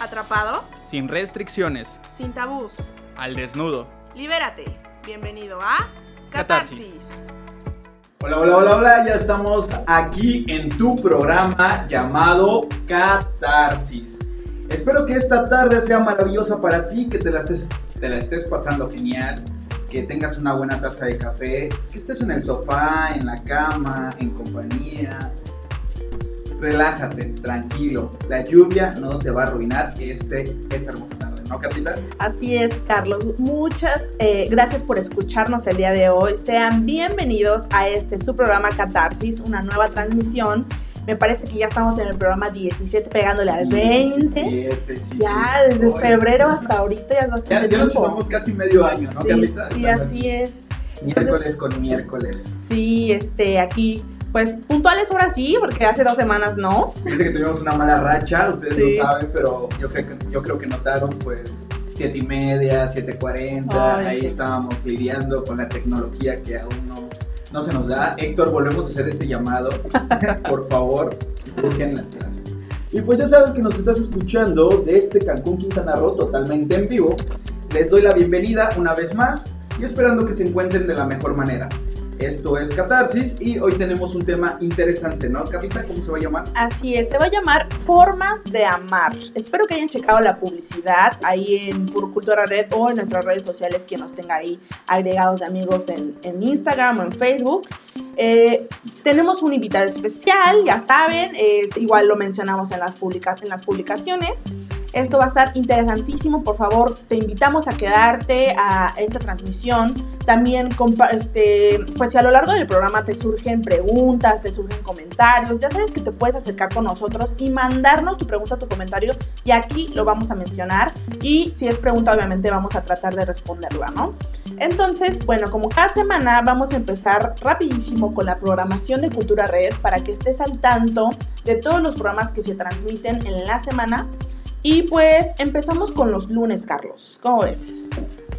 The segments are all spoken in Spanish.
Atrapado, Sin restricciones. sin tabús. Al desnudo. Libérate. Bienvenido a Catarsis. Catarsis. Hola, hola, hola, hola, ya estamos aquí en tu programa llamado Catarsis. Espero que esta tarde sea maravillosa para ti, que te la estés, te la estés pasando genial, que tengas una buena taza de café, que estés en el sofá, en la cama, en compañía. Relájate, tranquilo. La lluvia no te va a arruinar este, esta hermosa tarde, ¿no, Catita? Así es, Carlos. Muchas eh, gracias por escucharnos el día de hoy. Sean bienvenidos a este su programa Catarsis, una nueva transmisión. Me parece que ya estamos en el programa 17 pegándole al 20. 17, sí, Ya, sí. desde Oye, febrero hasta ahorita ya es Ya, ya nos llevamos casi medio año, ¿no, Sí, Carlita? sí, así es. Miércoles con miércoles. Sí, este, aquí, pues puntuales ahora sí, porque hace dos semanas no. Dice que tuvimos una mala racha, ustedes Sí. lo saben, pero yo creo que, yo creo que notaron pues siete y media, 7.40, Ay, ahí sí. estábamos lidiando con la tecnología que aún no, no se nos da. Héctor, volvemos a hacer este llamado, por favor, surgen las clases. Y pues ya sabes que nos estás escuchando de este Cancún Quintana Roo totalmente en vivo. Les doy la bienvenida una vez más y esperando que se encuentren de la mejor manera. Esto es Catarsis y hoy tenemos un tema interesante, ¿no, Carlita? ¿Cómo se va a llamar? Así es, se va a llamar Formas de Amar. Espero que hayan checado la publicidad ahí en Cultura Red o en nuestras redes sociales, quien nos tenga ahí agregados de amigos en, en Instagram o en Facebook. Eh, tenemos un invitado especial, ya saben, igual lo mencionamos en las, publica- en las publicaciones. Esto va a estar interesantísimo, por favor, te invitamos a quedarte a esta transmisión. También, este, pues si a lo largo del programa te surgen preguntas, te surgen comentarios, ya sabes que te puedes acercar con nosotros y mandarnos tu pregunta, tu comentario, y aquí lo vamos a mencionar. Y si es pregunta, obviamente vamos a tratar de responderla, ¿no? Entonces, bueno, como cada semana vamos a empezar rapidísimo con la programación de Cultura Red para que estés al tanto de todos los programas que se transmiten en la semana. Y pues empezamos con los lunes, Carlos. ¿Cómo ves?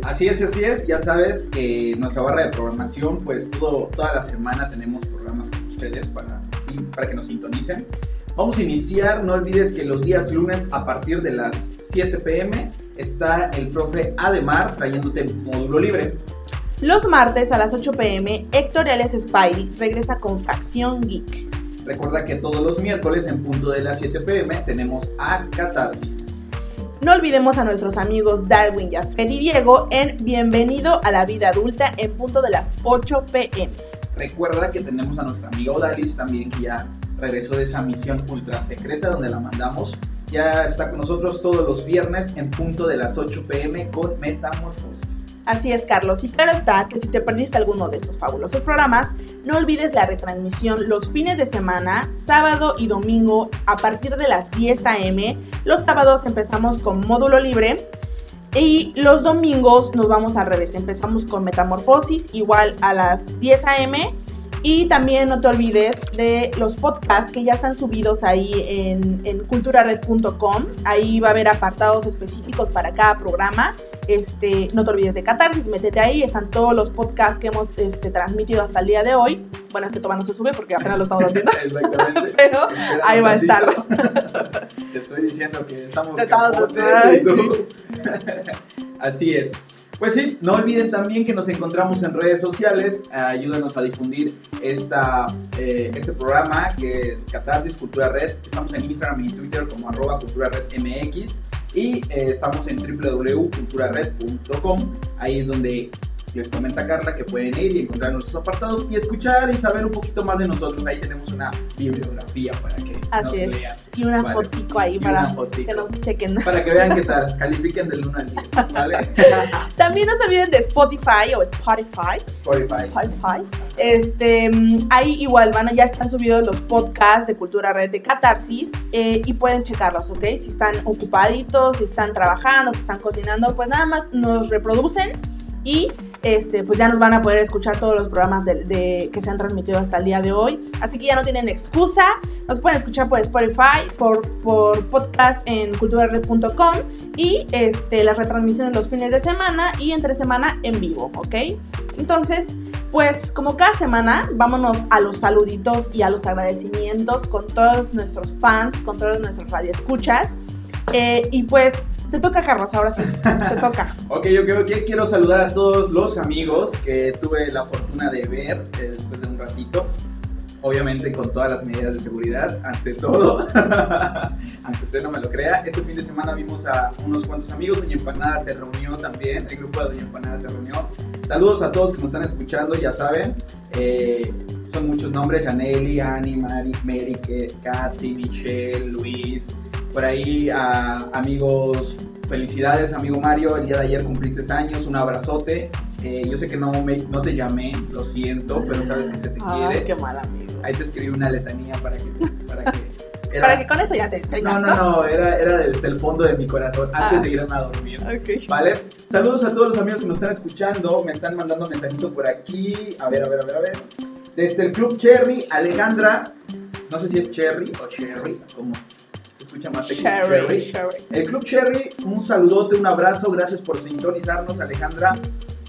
Así es, así es. Ya sabes que nuestra barra de programación, pues todo, toda la semana tenemos programas con ustedes para, sí, para que nos sintonicen. Vamos a iniciar, no olvides que los días lunes a partir de las 7 pm está el profe Ademar trayéndote módulo libre. Los martes a las 8 pm, Héctor Alias Spidey regresa con Facción Geek. Recuerda que todos los miércoles en punto de las 7 pm tenemos a Catarsis. No olvidemos a nuestros amigos Darwin, Jafet y Diego en Bienvenido a la Vida Adulta en punto de las 8 pm. Recuerda que tenemos a nuestra amiga Odalis también que ya regresó de esa misión ultra secreta donde la mandamos. Ya está con nosotros todos los viernes en punto de las 8 pm con Metamorfosis. Así es, Carlos. Y claro está que si te perdiste alguno de estos fabulosos programas, no olvides la retransmisión los fines de semana, sábado y domingo, a partir de las 10 a.m. Los sábados empezamos con módulo libre. Y los domingos nos vamos al revés. Empezamos con Metamorfosis, igual a las 10 a.m. Y también no te olvides de los podcasts que ya están subidos ahí en, en culturared.com. Ahí va a haber apartados específicos para cada programa. Este, no te olvides de Catarsis, métete ahí, están todos los podcasts que hemos este, transmitido hasta el día de hoy. Bueno, este todavía no se sube porque apenas lo estamos haciendo, Exactamente. pero ahí va a estar. Te estoy diciendo que estamos Estamos- capotes. Así es. Pues sí, no olviden también que nos encontramos en redes sociales. Ayúdanos a difundir esta, eh, este programa que Catarsis Cultura Red. Estamos en Instagram y Twitter como arroba Cultura Red MX. Y eh, estamos en www.culturared.com. Ahí es donde les comenta Carla que pueden ir y encontrar nuestros apartados y escuchar y saber un poquito más de nosotros. Ahí tenemos una bibliografía para que nos Así vean. es. Y una Vale. fotico ahí Y para fotico. que nos chequen. Para que vean qué tal, califiquen del 1 al 10, ¿vale? También no se olviden de Spotify o Spotify. Spotify. Spotify. Este, mm, ahí igual van, a- ya están subidos los podcasts de Cultura Red de Catarsis eh, y pueden checarlos, ¿ok? Si están ocupaditos, si están trabajando, si están cocinando, pues nada más nos reproducen y este, pues ya nos van a poder escuchar todos los programas de, que se han transmitido hasta el día de hoy. Así que ya no tienen excusa. Nos pueden escuchar por Spotify, por, por podcast en culturared.com y este, las retransmisiones los fines de semana y entre semana en vivo, ¿ok? Entonces, pues como cada semana, vámonos a los saluditos y a los agradecimientos con todos nuestros fans, con todos nuestros radioescuchas. Eh, y pues te toca, Carlos, ahora sí. Te toca. ok, ok, ok. Quiero saludar a todos los amigos que tuve la fortuna de ver eh, después de un ratito. Obviamente con todas las medidas de seguridad, ante todo. Aunque usted no me lo crea. Este fin de semana vimos a unos cuantos amigos. Doña Empanada se reunió también. El grupo de Doña Empanada se reunió. Saludos a todos que nos están escuchando, ya saben. Eh, son muchos nombres, Janelli, Annie, Mari, Mary, Katy, Michelle, Luis, por ahí a amigos, felicidades amigo Mario, el día de ayer cumpliste años, un abrazote. Eh, yo sé que no, me, no te llamé, lo siento, pero sabes que se te quiere. qué mal amigo. Ahí te escribí una letanía para que... Para que, para que con eso ya te, No, no, no, era, era desde el fondo de mi corazón, antes ah. de irme a dormir. Okay. ¿Vale? Saludos a todos los amigos que nos están escuchando, me están mandando mensajitos por aquí. A ver, a ver, a ver, a ver. Desde el Club Cherry, Alejandra, no sé si es Cherry o Cherry, como escucha más Cherry, Cherry. El Club Cherry, un saludote, un abrazo, gracias por sintonizarnos, Alejandra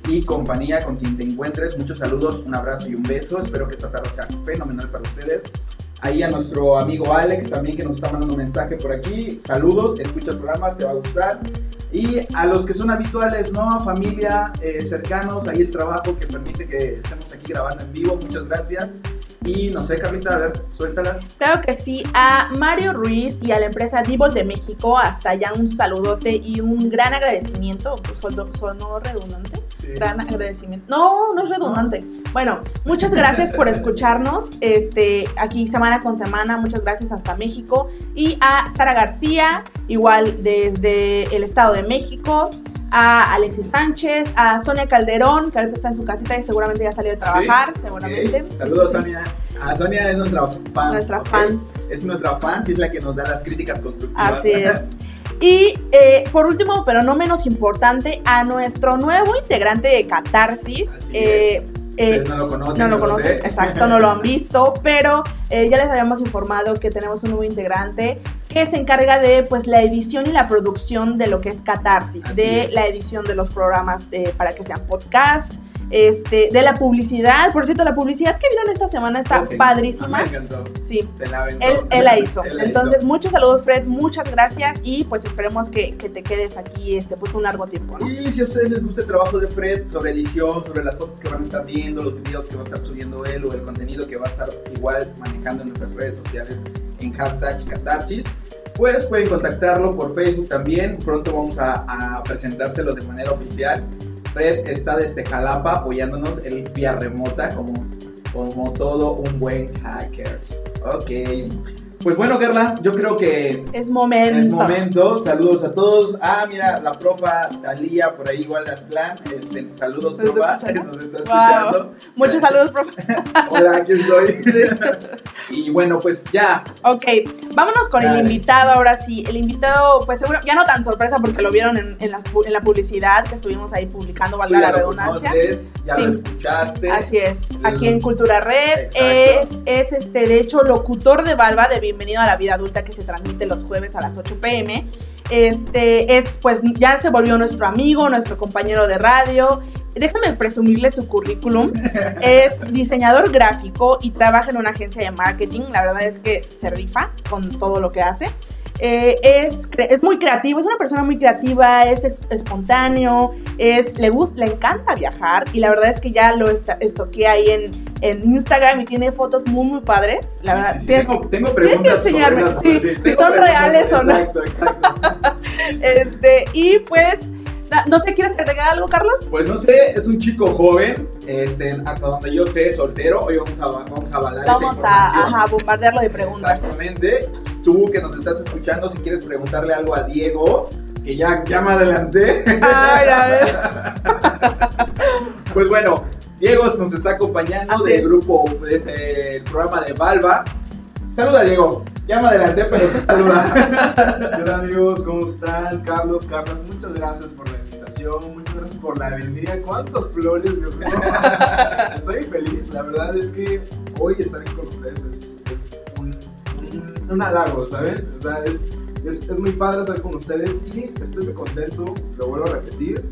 y compañía con quien te encuentres. Muchos saludos, un abrazo y un beso. Espero que esta tarde sea fenomenal para ustedes. Ahí a nuestro amigo Alex también que nos está mandando un mensaje por aquí. Saludos, escucha el programa, te va a gustar. Y a los que son habituales, ¿no? Familia, eh, cercanos, ahí el trabajo que permite que estemos aquí grabando en vivo. Muchas gracias. Y no sé, Carlita, a ver, suéltalas. Claro que sí, a Mario Ruiz y a la empresa Divol de México, hasta allá un saludote y un gran agradecimiento. ¿Sonó redundante? Gran agradecimiento. No, no es redundante. Bueno, muchas gracias por escucharnos este, aquí semana con semana. Muchas gracias hasta México. Y a Sara García, igual desde el Estado de México a Alexis Sánchez, a Sonia Calderón, que ahorita está en su casita y seguramente ya salió de trabajar, seguramente. Saludos, Sonia. A Sonia es nuestra fan. Nuestra fan. Es nuestra fan, y es la que nos da las críticas constructivas. Así es. Y eh, por último, pero no menos importante, a nuestro nuevo integrante de Catarsis. Eh, eh, no lo conocen. No lo conocen, exacto, no lo han visto, pero eh, ya les habíamos informado que tenemos un nuevo integrante que se encarga de pues la edición y la producción de lo que es Catarsis, de la edición de los programas para que sean podcast, este, de la publicidad. Por cierto, la publicidad que vieron esta semana está padrísima. Me encantó. Sí. Se la él, él, la hizo. Entonces, muchos saludos, Fred. Muchas gracias. Y pues esperemos que, que, te quedes aquí este, pues un largo tiempo. Y si a ustedes les gusta el trabajo de Fred sobre edición, sobre las fotos que van a estar viendo, los videos que va a estar subiendo él o el contenido que va a estar igual manejando en nuestras redes sociales en hashtag catarsis, pues pueden contactarlo por Facebook también. Pronto vamos a, a presentárselo de manera oficial Fred está desde Jalapa apoyándonos el vía remota como, como todo un buen hackers. Ok. Pues bueno, Carla, yo creo que es momento. Es momento. Saludos a todos. Ah, mira, la profa Talía por ahí igual de Aztlán. Este, saludos, profa. Nos está escuchando. Muchos saludos, profa. Hola, aquí estoy. y bueno, pues ya. Ok, vámonos con el invitado ahora sí. El invitado, pues seguro, ya no tan sorpresa porque lo vieron en, en, la, en la, publicidad que estuvimos ahí publicando, valga la redundancia. Conoces, ya lo escuchaste. Así es. Aquí en Cultura Red. Es, es, este, de hecho, locutor de Valva de Bienvenido a la Vida Adulta que se transmite los jueves a las 8 pm. Este es, pues ya se volvió nuestro amigo, nuestro compañero de radio. Déjame presumirle su currículum. Es diseñador gráfico y trabaja en una agencia de marketing. La verdad es que se rifa con todo lo que hace. Eh, es, es, muy creativo, es una persona muy creativa, es espontáneo, es, le, gusta, le encanta viajar y la verdad es que ya lo estoqué ahí en, en, Instagram y tiene fotos muy, muy padres. La verdad, sí, tengo, tengo, preguntas que enseñarme sí, si son reales o no. Exacto, exacto. este, y pues no sé, ¿quieres agregar algo, Carlos? Pues no sé, es un chico joven, este, hasta donde yo sé, soltero. Hoy vamos a, vamos a avalar vamos a ajá, bombardearlo de preguntas. Exactamente. Tú que nos estás escuchando, si quieres preguntarle algo a Diego, que ya, ya me adelanté. Ay, a ver. pues bueno, Diego nos está acompañando del grupo, de este, programa de Valva. Saluda, Diego. Ya me adelanté, pero te saluda. Hola amigos, ¿cómo están? Carlos, Carlos, muchas gracias por la invitación, muchas gracias por la bienvenida. ¿Cuántos flores, Dios mío? Estoy feliz, la verdad es que hoy estar aquí con ustedes es, un, halago, ¿saben? O sea, es, es, es muy padre estar con ustedes y estoy muy contento, lo vuelvo a repetir.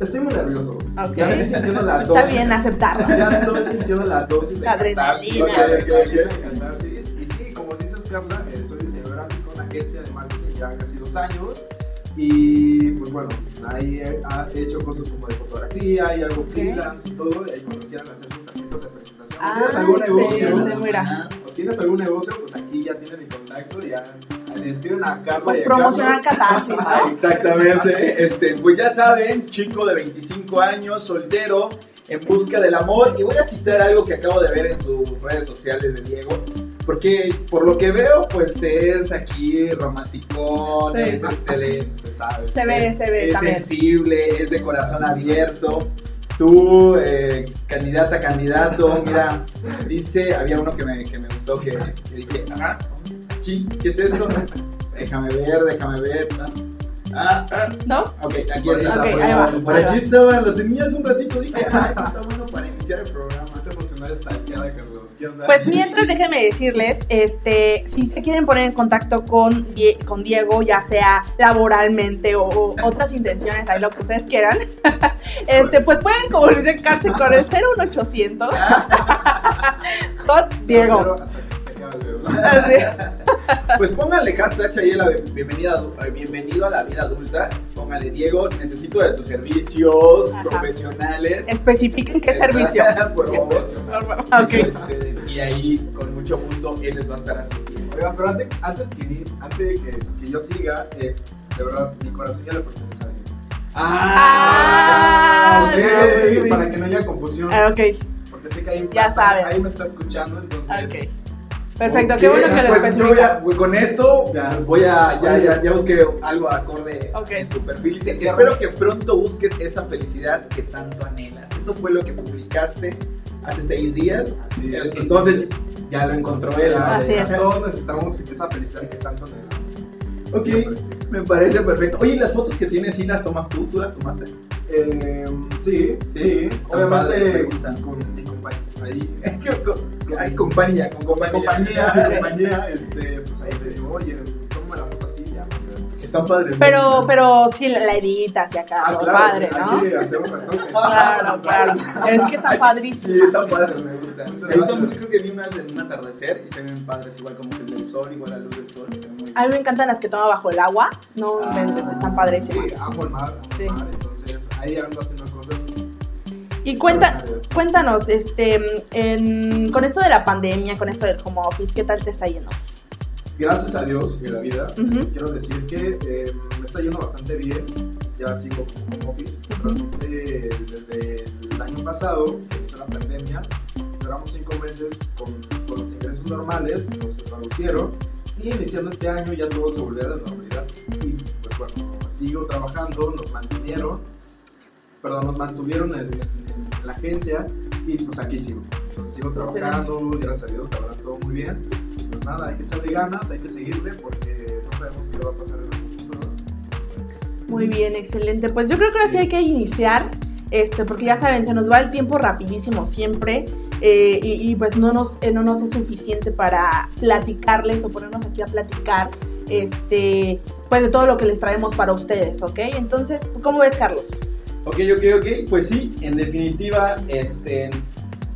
Estoy muy nervioso. Okay. Ya estoy sintiendo la dosis. Está bien aceptarlo. Ya estoy sintiendo la dosis de adrenalina. Cantar, sí, sí, como dices, Carla, eh, soy diseñador gráfico en agencia de marketing ya casi dos años. Y pues bueno, ahí he, hecho cosas como de fotografía y algo freelance y todo. Y ahí cuando quieran hacer sus tarjetas de presentación, Ah, ¿tienes algún excelente, negocio? mira. O tienes algún negocio, pues aquí ya tienen mi contacto. Ya escriben a Carla. Pues y a promocionar. Catarsis, ¿no? Ah, Exactamente, este, pues ya saben, chico de 25 años, soltero, en busca del amor. Y voy a citar algo que acabo de ver en sus redes sociales de Diego. Porque por lo que veo, pues es aquí romanticón, Sí. es este Se sabe. Se ve, es, se ve es también. sensible, es de corazón abierto. Tú, eh, candidata, candidato, mira, dice, había uno que me, que me gustó, que, que dije, ah, sí, ¿qué es esto? déjame ver, déjame ver. ¿no? Ah, ah, ¿No? ok, aquí está. ahí por, va, por ahí aquí estaban, lo tenía hace un ratito, dije, ah, esto está bueno para iniciar el programa. Pues mientras déjenme decirles, este, si se quieren poner en contacto con, Die- con Diego, ya sea laboralmente o, o otras intenciones, ahí lo que ustedes quieran, este, pues pueden comunicarse con el 01800 Hot Diego. Pues póngale hashtag ahí la bienvenida, adu- bienvenido a la vida adulta. Póngale, Diego, necesito de tus servicios Ajá. profesionales. Especifiquen qué servicio. Por favor. Ok. Este, y ahí, con mucho gusto, él les va a estar asistiendo. Oigan, pero antes, antes, que, antes de que, que yo siga, eh, de verdad, mi corazón ya le pertenece a alguien. Ah, no, sí, sí. para que no haya confusión. Ah, Ok, Porque sé que ahí, Ya saben. ahí me está escuchando, entonces. ok. Perfecto, qué bueno que lo pues yo voy especifican. a- pues con esto, Ya. pues voy a, ya, ya, ya busqué algo acorde Ok. en su perfil. Dice, espero que pronto busques esa felicidad que tanto anhelas. Eso fue lo que publicaste hace seis días. Así es. Entonces, ya lo encontró él. ¿no? Así es. Todos necesitamos esa felicidad que tanto anhelamos. Ok, sí. me parece perfecto. Oye, ¿y las fotos que tienes, sí las tomas tú? ¿Tú las tomaste? Eh, sí, Sí, sí. están padres, me Obviamente, gustan. con mi compañía. Ahí, Hay compañía, con compañía. compañía, compañía, este, pues ahí le digo, oye, toma la foto así, ya. Están padres. ¿no? Pero, pero sí, la editas y acá, Ah, claro, padre, hay ¿no? que hacer un retoque. Claro, claro. Es que está Sí, padrísimo. están padres, me gustan. Muchas Me gracias. mucho, creo que vi unas en un atardecer y se ven padres, igual como que el del sol, igual la luz del sol. Se ven muy A mí me encantan las que toma bajo el agua. No Ah. están Sí, padrísimas. amo el mar, amo Sí. el mar, entonces ahí ando haciendo cosas. Y cuenta, cuéntanos, este, en- con esto de la pandemia, con esto del home office, ¿qué tal te está yendo? Gracias a Dios y a la vida, Ujú. quiero decir que eh, me está yendo bastante bien. Ya sigo como home office. Realmente desde el año pasado, que inició la pandemia, duramos cinco meses con, con los ingresos normales, nos reducieron. Y iniciando este año ya todo se volvió a la normalidad. Y pues bueno, sigo trabajando, nos mantuvieron, perdón, nos mantuvieron en, en- en la agencia y pues aquí sigo. Entonces sigo trabajando, gracias a Dios, verdad todo muy bien. Pues nada, hay que echarle ganas, hay que seguirle porque no sabemos qué va a pasar en el futuro. Muy bien, excelente. Pues yo creo que ahora sí hay que iniciar, este, porque ya saben, se nos va el tiempo rapidísimo siempre eh, y, y, pues no nos, eh, no nos es suficiente para platicarles o ponernos aquí a platicar, este, pues de todo lo que les traemos para ustedes, ¿ok? Entonces, ¿cómo ves, Carlos? Ok, ok, ok. Pues sí, en definitiva, este,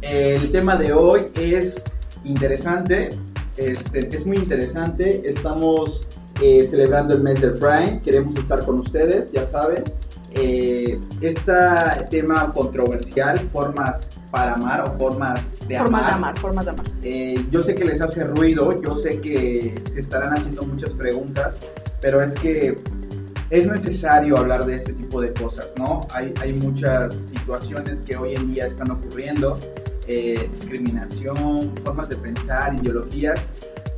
el tema de hoy es interesante. Este, es muy interesante. Estamos eh, celebrando el mes del Prime. Queremos estar con ustedes, ya saben. Eh, este tema controversial, formas para amar o formas de Formas de amar. amar, formas de amar. Eh, yo sé que les hace ruido, yo sé que se estarán haciendo muchas preguntas, pero es que es necesario hablar de este tipo de cosas, ¿no? Hay, hay muchas situaciones que hoy en día están ocurriendo, eh, discriminación, formas de pensar, ideologías,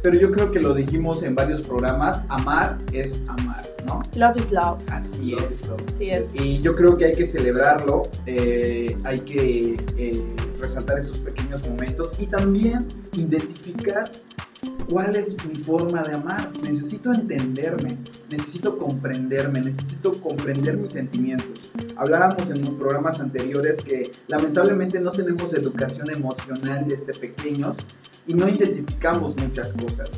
pero yo creo que lo dijimos en varios programas, amar es amar, ¿no? Love is love. Así es. Así es. Y yo creo que hay que celebrarlo, eh, hay que eh, resaltar esos pequeños momentos y también identificar cuál es mi forma de amar. Necesito entenderme, necesito comprenderme, necesito comprender mis sentimientos. Hablábamos en los programas anteriores que lamentablemente no tenemos educación emocional desde pequeños y no identificamos muchas cosas.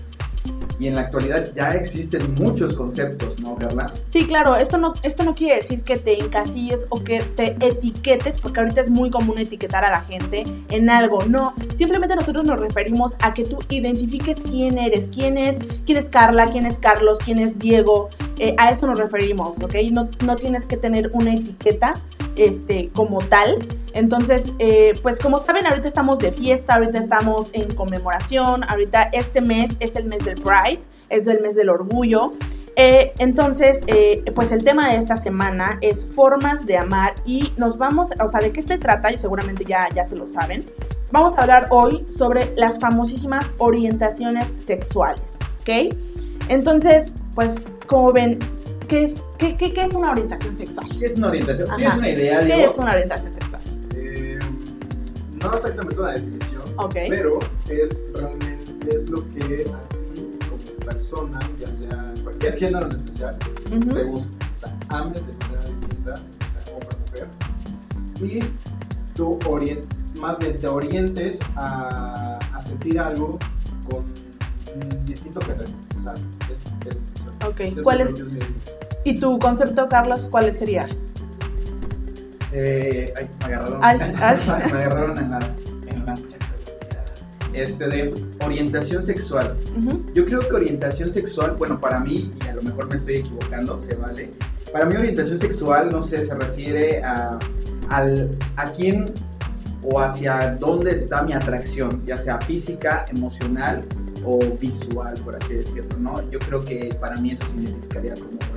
Y en la actualidad ya existen muchos conceptos, ¿no, Carla? Sí, claro, esto no, esto no quiere decir que te encasilles o que te etiquetes, porque ahorita es muy común etiquetar a la gente en algo. No, simplemente nosotros nos referimos a que tú identifiques quién eres, quién es, quién es Carla, quién es Carlos, quién es Diego. Eh, a eso nos referimos, ¿ok? No, no tienes que tener una etiqueta este, como tal. Entonces, eh, pues como saben, ahorita estamos de fiesta, ahorita estamos en conmemoración, ahorita este mes es el mes del Pride, es el mes del orgullo. Eh, entonces, eh, pues el tema de esta semana es formas de amar y nos vamos, o sea, ¿de qué se trata? Y seguramente ya, ya se lo saben. Vamos a hablar hoy sobre las famosísimas orientaciones sexuales, ¿ok? Entonces, pues como ven, ¿qué es, qué, qué, qué es una orientación sexual? ¿Qué es una orientación? Ajá. ¿Tienes una idea, ¿Qué es una orientación sexual? No exactamente una definición, pero es realmente es lo que a ti como persona, ya sea cualquier género en especial, te gusta. O sea, ames de manera distinta, o sea, hombre o mujer. Y tú orien- más bien te orientes a, a sentir algo con un distinto género. O sea, es. O sea, ser ¿cuál es? ¿Y tu concepto, Carlos, cuál sería? Eh, ay, me agarraron. Ay, ay. me agarraron en la, en la Este, de orientación sexual. Yo creo que orientación sexual, bueno, para mí, y a lo mejor me estoy equivocando, se vale. Para mí orientación sexual, no sé, se refiere a, al, a quién o hacia dónde está mi atracción, ya sea física, emocional o visual, por así decirlo, ¿no? Yo creo que para mí eso significaría como.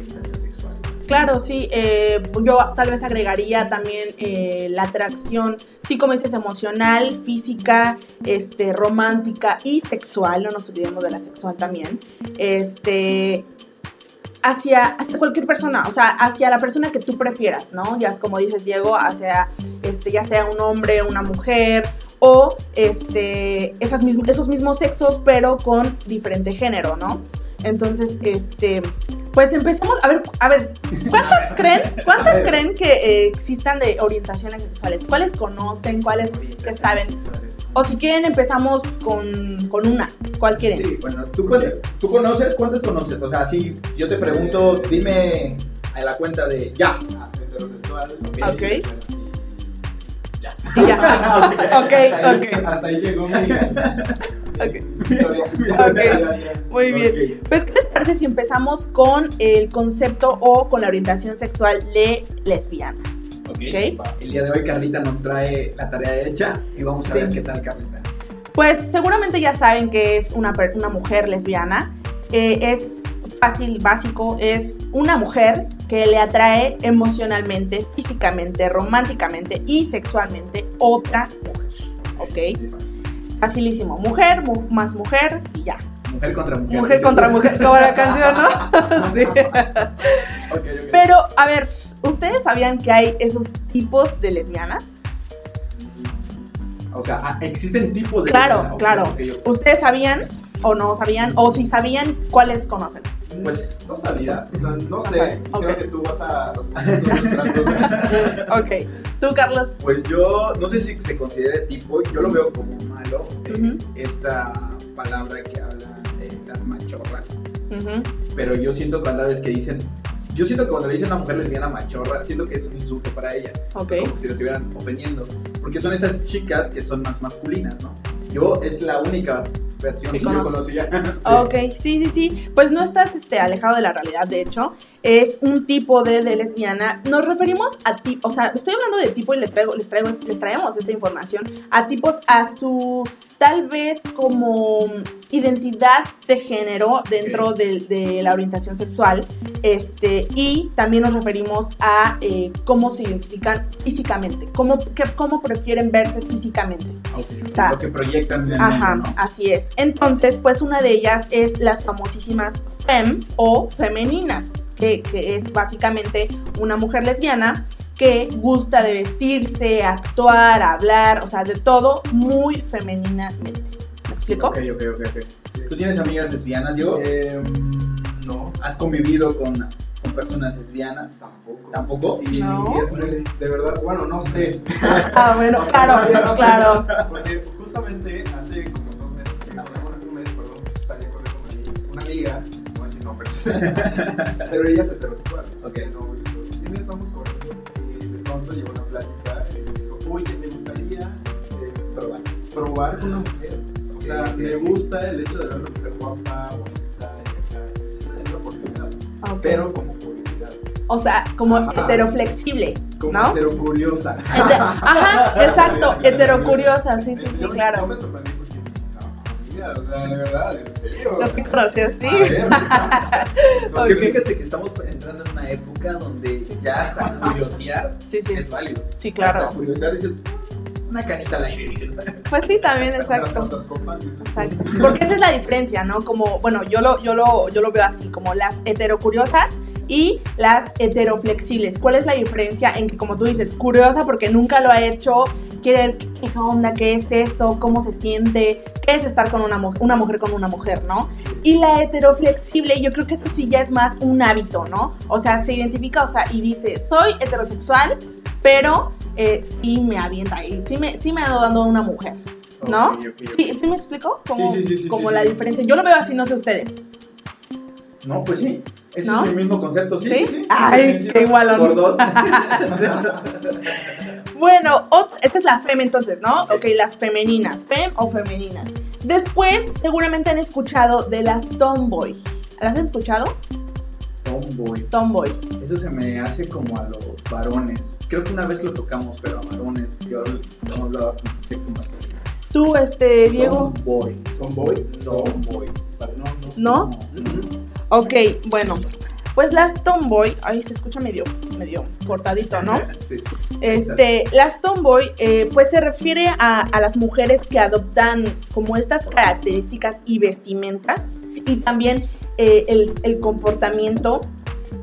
Claro, sí. eh, yo tal vez agregaría también eh, la atracción, sí, como dices, emocional, física, este, romántica y sexual. No nos olvidemos de la sexual también. Este, hacia, hacia cualquier persona, o sea, hacia la persona que tú prefieras, ¿no? Ya es como dices Diego, hacia, este, ya sea un hombre, una mujer o este, esas mism- esos mismos sexos, pero con diferente género, ¿no? Entonces, este, pues empezamos, a ver, a ver, ¿cuántas creen, cuántas creen que eh, existan de orientaciones sexuales? ¿Cuáles conocen? ¿Cuáles que saben? O si quieren empezamos con, con una, ¿cuál quieren? Sí, bueno, ¿tú, ¿tú conoces? ¿Cuántas conoces? O sea, si yo te pregunto, dime a la cuenta de ya. Ah, heterosexual. Ok. Ya. Ya. Ok, hasta ahí, ok. Hasta ahí llegó mi. Ok. Victoria. Ok, Muy bien. Pues, ¿qué les parece si empezamos con el concepto o con la orientación sexual de lesbiana? Ok. Ok. El día de hoy Carlita nos trae la tarea hecha y vamos a Sí. ver qué tal Carlita. Pues seguramente ya saben que es una, una mujer lesbiana. Eh, es fácil, básico. Es una mujer que le atrae emocionalmente, físicamente, románticamente y sexualmente otra mujer. ¿Ok? Facilísimo. Mujer, mu- más mujer y ya. Mujer contra mujer. Mujer contra mujer, como la canción, ¿no? sí. Ok, ok. Pero, a ver, ¿ustedes sabían que hay esos tipos de lesbianas? O sea, ah, existen tipos de. Claro, lesbiana. Ok, claro. ok, ok. ¿Ustedes sabían o no sabían? O si sabían, ¿cuáles conocen? Pues, No sabía, o sea, no sé. Creo que tú vas a responder. Ok. ¿Tú, Carlos? pues yo no sé si se considere tipo, yo lo veo como malo eh, esta palabra que habla de las machorras. Pero yo siento que cada vez que dicen, yo siento que cuando le dicen a una mujer lesbiana machorra, siento que es un insulto para ella. Ok. como si la estuvieran ofendiendo. Porque son estas chicas que son más masculinas, ¿no? Yo es la única versión Que que yo conocía. Sí. Ok, sí, sí, sí. Pues no estás este, alejado de la realidad, de hecho. Es un tipo de, de lesbiana. Nos referimos a ti, o sea, estoy hablando de tipo y les traigo, les traigo, les traemos esta información a tipos a su tal vez como identidad de género dentro de, de la orientación sexual. Este, y también nos referimos a eh, cómo se identifican físicamente, cómo, que- cómo prefieren verse físicamente. Ok, O sea, lo que proyectan Ajá, mundo, ¿no? así es. Entonces, pues una de ellas es las famosísimas fem o femeninas, que, que es básicamente una mujer lesbiana que gusta de vestirse, actuar, hablar, o sea, de todo muy femeninamente. ¿Me explico? Ok, ok, ok, ok. ¿Tú tienes amigas lesbianas, Diego? Eh, no, ¿Has convivido con, con personas lesbianas? tampoco. ¿Tampoco? Y, No. y es muy, de verdad, bueno, no sé. Ah, bueno, claro, Todavía no sé. claro. Porque justamente hace como dos meses, un mes, perdón, salí a correr con mi- una amiga, no voy a decir nombres, pero ella es heterosexual. Ok. No, es que, y estamos corriendo pronto llegó una plática y me dijo, oye, me gustaría este, Probar. probar con una mujer. O sea, me gusta el hecho de ver una mujer guapa, bonita, y acá, doy la oportunidad, Ok. pero como curiosidad, O sea, como Ajá. heteroflexible, como ¿no? heterocuriosa. Hete- Ajá, exacto, heterocuriosa, sí, sí, sí, Yo- Yo claro. me sorprendí porque, no, amiga, o sea, de verdad, en serio. No te así. A ver. Porque Ok. fíjese que estamos entrando en una época donde ya hasta curiosear Sí, sí. es válido. Sí, claro. Hasta curiosear dices, una canita al aire, dices. Pues sí, también, exacto. copas, Exacto. Porque esa es la diferencia, ¿no? Como, bueno, yo lo, yo lo, yo lo veo así, como las heterocuriosas y las heteroflexibles. ¿Cuál es la diferencia en que, como tú dices, curiosa porque nunca lo ha hecho, quiere ver qué, onda, qué es eso, cómo se siente, qué es estar con una mujer, una mujer con una mujer, ¿no? Y la heteroflexible, yo creo que eso sí ya es más un hábito, ¿no? O sea, se identifica, o sea, y dice, soy heterosexual, pero eh, sí me avienta y sí me, sí me ando dando una mujer, ¿no? Ok, ok, ok. ¿Sí, ¿sí me explico? Como, Sí, sí, como la diferencia. Yo lo veo así, no sé ustedes. No, pues sí. Ese ¿No? es mi mismo concepto, sí. ¿Sí? sí, sí. Ay, qué igualón. Por dos. Bueno, esa es la fem entonces, ¿no? Ok, las femeninas, fem o femeninas. Después, seguramente han escuchado de las tomboy. ¿Las han escuchado? Tomboy. Tomboy. Eso se me hace como a los varones. Creo que una vez lo tocamos, pero a varones. Yo no hablaba con sexo masculino. Tú, este, Diego. Tomboy. ¿Tomboy? Tomboy. ¿No? No, Ok, bueno. Pues las tomboy, ay, se escucha medio, medio cortadito, ¿no? Sí. Este, las tomboy, eh, pues se refiere a, a las mujeres que adoptan como estas características y vestimentas y también eh, el, el comportamiento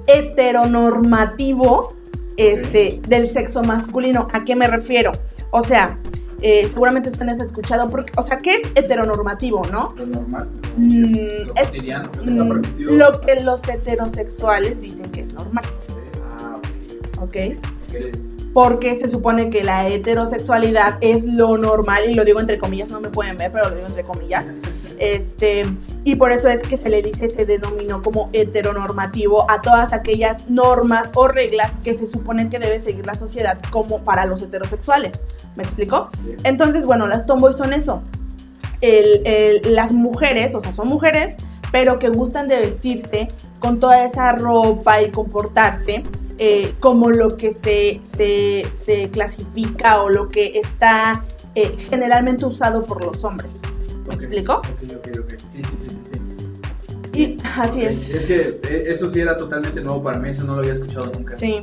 heteronormativo este, del sexo masculino. ¿A qué me refiero? O sea, eh, seguramente ustedes han escuchado, porque, o sea, ¿qué es heteronormativo, no? Lo normal. Mm, Lo es- cotidiano. que está Mm, permitido. lo que los heterosexuales dicen que es normal, Ah, ok. ¿ok? Sí. porque se supone que la heterosexualidad es lo normal, y lo digo entre comillas, no me pueden ver, pero lo digo entre comillas. Este, y por eso es que se le dice, se denominó como heteronormativo a todas aquellas normas o reglas que se supone que debe seguir la sociedad como para los heterosexuales. ¿Me explico? Entonces, bueno, las tomboys son eso. El- el- las mujeres, o sea, son mujeres, pero que gustan de vestirse con toda esa ropa y comportarse eh, como lo que se, se, se clasifica o lo que está eh, generalmente usado por los hombres. ¿Me Ok, explico? Ok, ok, ok. Sí, sí, sí, sí, sí. Y así es. Es que eh, eso sí era totalmente nuevo para mí, eso no lo había escuchado nunca. Sí,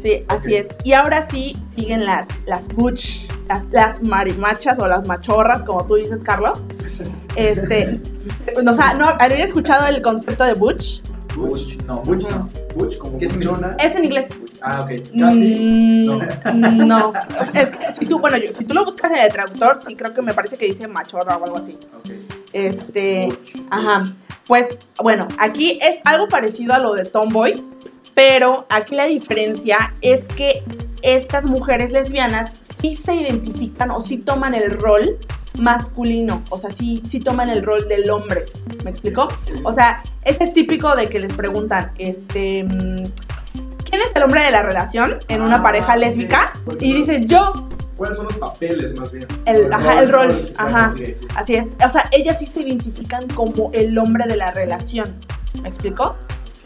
sí, así es. Y ahora sí siguen las, las butch, las, las marimachas o las machorras, como tú dices, Carlos. Este, o sea, no, había escuchado el concepto de butch. Butch, no, Butch no. Butch como ¿Qué significa? buchona. Es en inglés. Ah, ok. Casi. Mm, No. no. Es que si tú, bueno, yo- si tú lo buscas en el traductor, sí creo que me parece que dice machorra o algo así. Ok. Este, ajá. Pues bueno, aquí es algo parecido a lo de Tomboy, pero aquí la diferencia es que estas mujeres lesbianas sí se identifican o sí toman el rol masculino, o sea, sí, sí toman el rol del hombre, ¿me explicó? O sea, ese es típico de que les preguntan, este, mm, ¿quién es el hombre de la relación en una Ah, pareja lésbica? Y dice yo, ¿Cuáles son los papeles más bien? el, ajá, el rol, ajá. sí, sí. Así es. O sea, ellas sí se identifican como el hombre de la relación. ¿Me explico?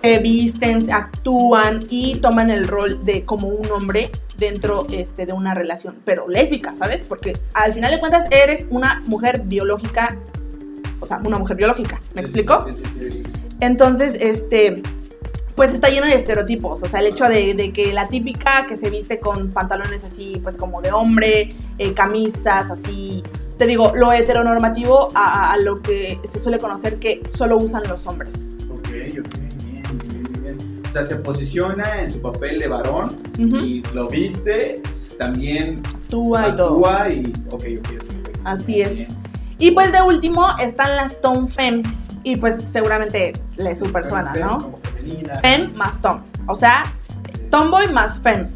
Se visten, actúan y toman el rol de como un hombre dentro este, de una relación, pero lésbica, ¿sabes? Porque al final de cuentas eres una mujer biológica, o sea, una mujer biológica, ¿me explico? Entonces, este, pues está lleno de estereotipos. O sea, el hecho de, de que la típica que se viste con pantalones así, pues como de hombre, eh, camisas así. Te digo, lo heteronormativo a, a lo que se suele conocer que solo usan los hombres. Ok, ok, bien, bien, bien. O sea, se posiciona en su papel de varón y lo viste, también Actúa y todo. actúa y... Ok, ok, ok. ok. Así es. Y pues de último están las Tom Fem. Y pues seguramente le su persona, Fem ¿no? Fem más Tom. O sea, Tomboy más Fem.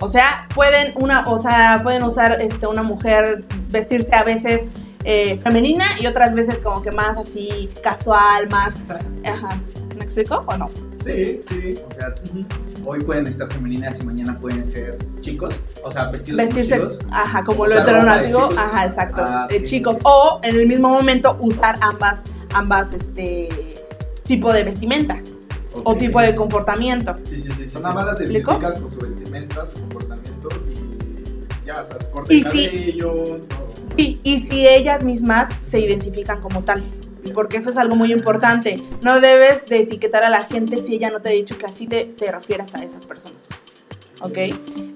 O sea, pueden una, o sea, pueden usar este una mujer vestirse a veces eh, femenina y otras veces como que más así casual, más... Ajá. ¿Me explico o no? Sí, sí. O sea, hoy pueden estar femeninas y mañana pueden ser chicos. O sea, vestidos como Vestirse, chicos. ajá, como lo heteronormativo, ajá, exacto, Ah, chicos. O en el mismo momento usar ambas, ambas, este, tipo de vestimenta o tipo de comportamiento. Sí, sí, sí. Nada más las identificas con su vestimenta, su comportamiento y ya, o sea, corte Y cabello, todo. Sí, y si ellas mismas se identifican como tal. Porque eso es algo muy importante. No debes de etiquetar a la gente si ella no te ha dicho que así te, te refieras a esas personas. ¿Ok?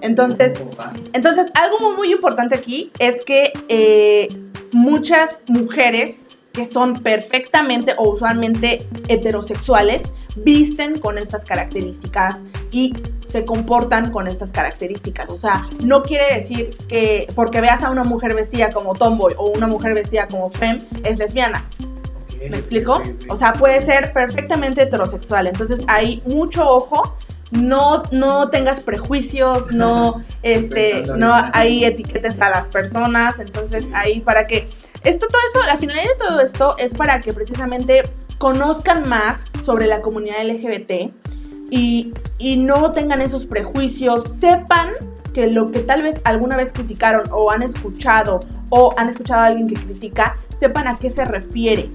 Entonces, entonces algo muy, muy importante aquí es que eh, muchas mujeres que son perfectamente o usualmente heterosexuales visten con estas características y se comportan con estas características. O sea, no quiere decir que porque veas a una mujer vestida como tomboy o una mujer vestida como femme es lesbiana. ¿Me explico? O sea, puede ser perfectamente heterosexual. Entonces, hay mucho ojo. No, no tengas prejuicios, no, este, no hay etiquetes a las personas. Entonces, ahí para que esto, todo eso, la finalidad de todo esto es para que precisamente conozcan más sobre la comunidad LGBT y, y no tengan esos prejuicios, sepan que lo que tal vez alguna vez criticaron o han escuchado o han escuchado a alguien que critica, sepan a qué se refiere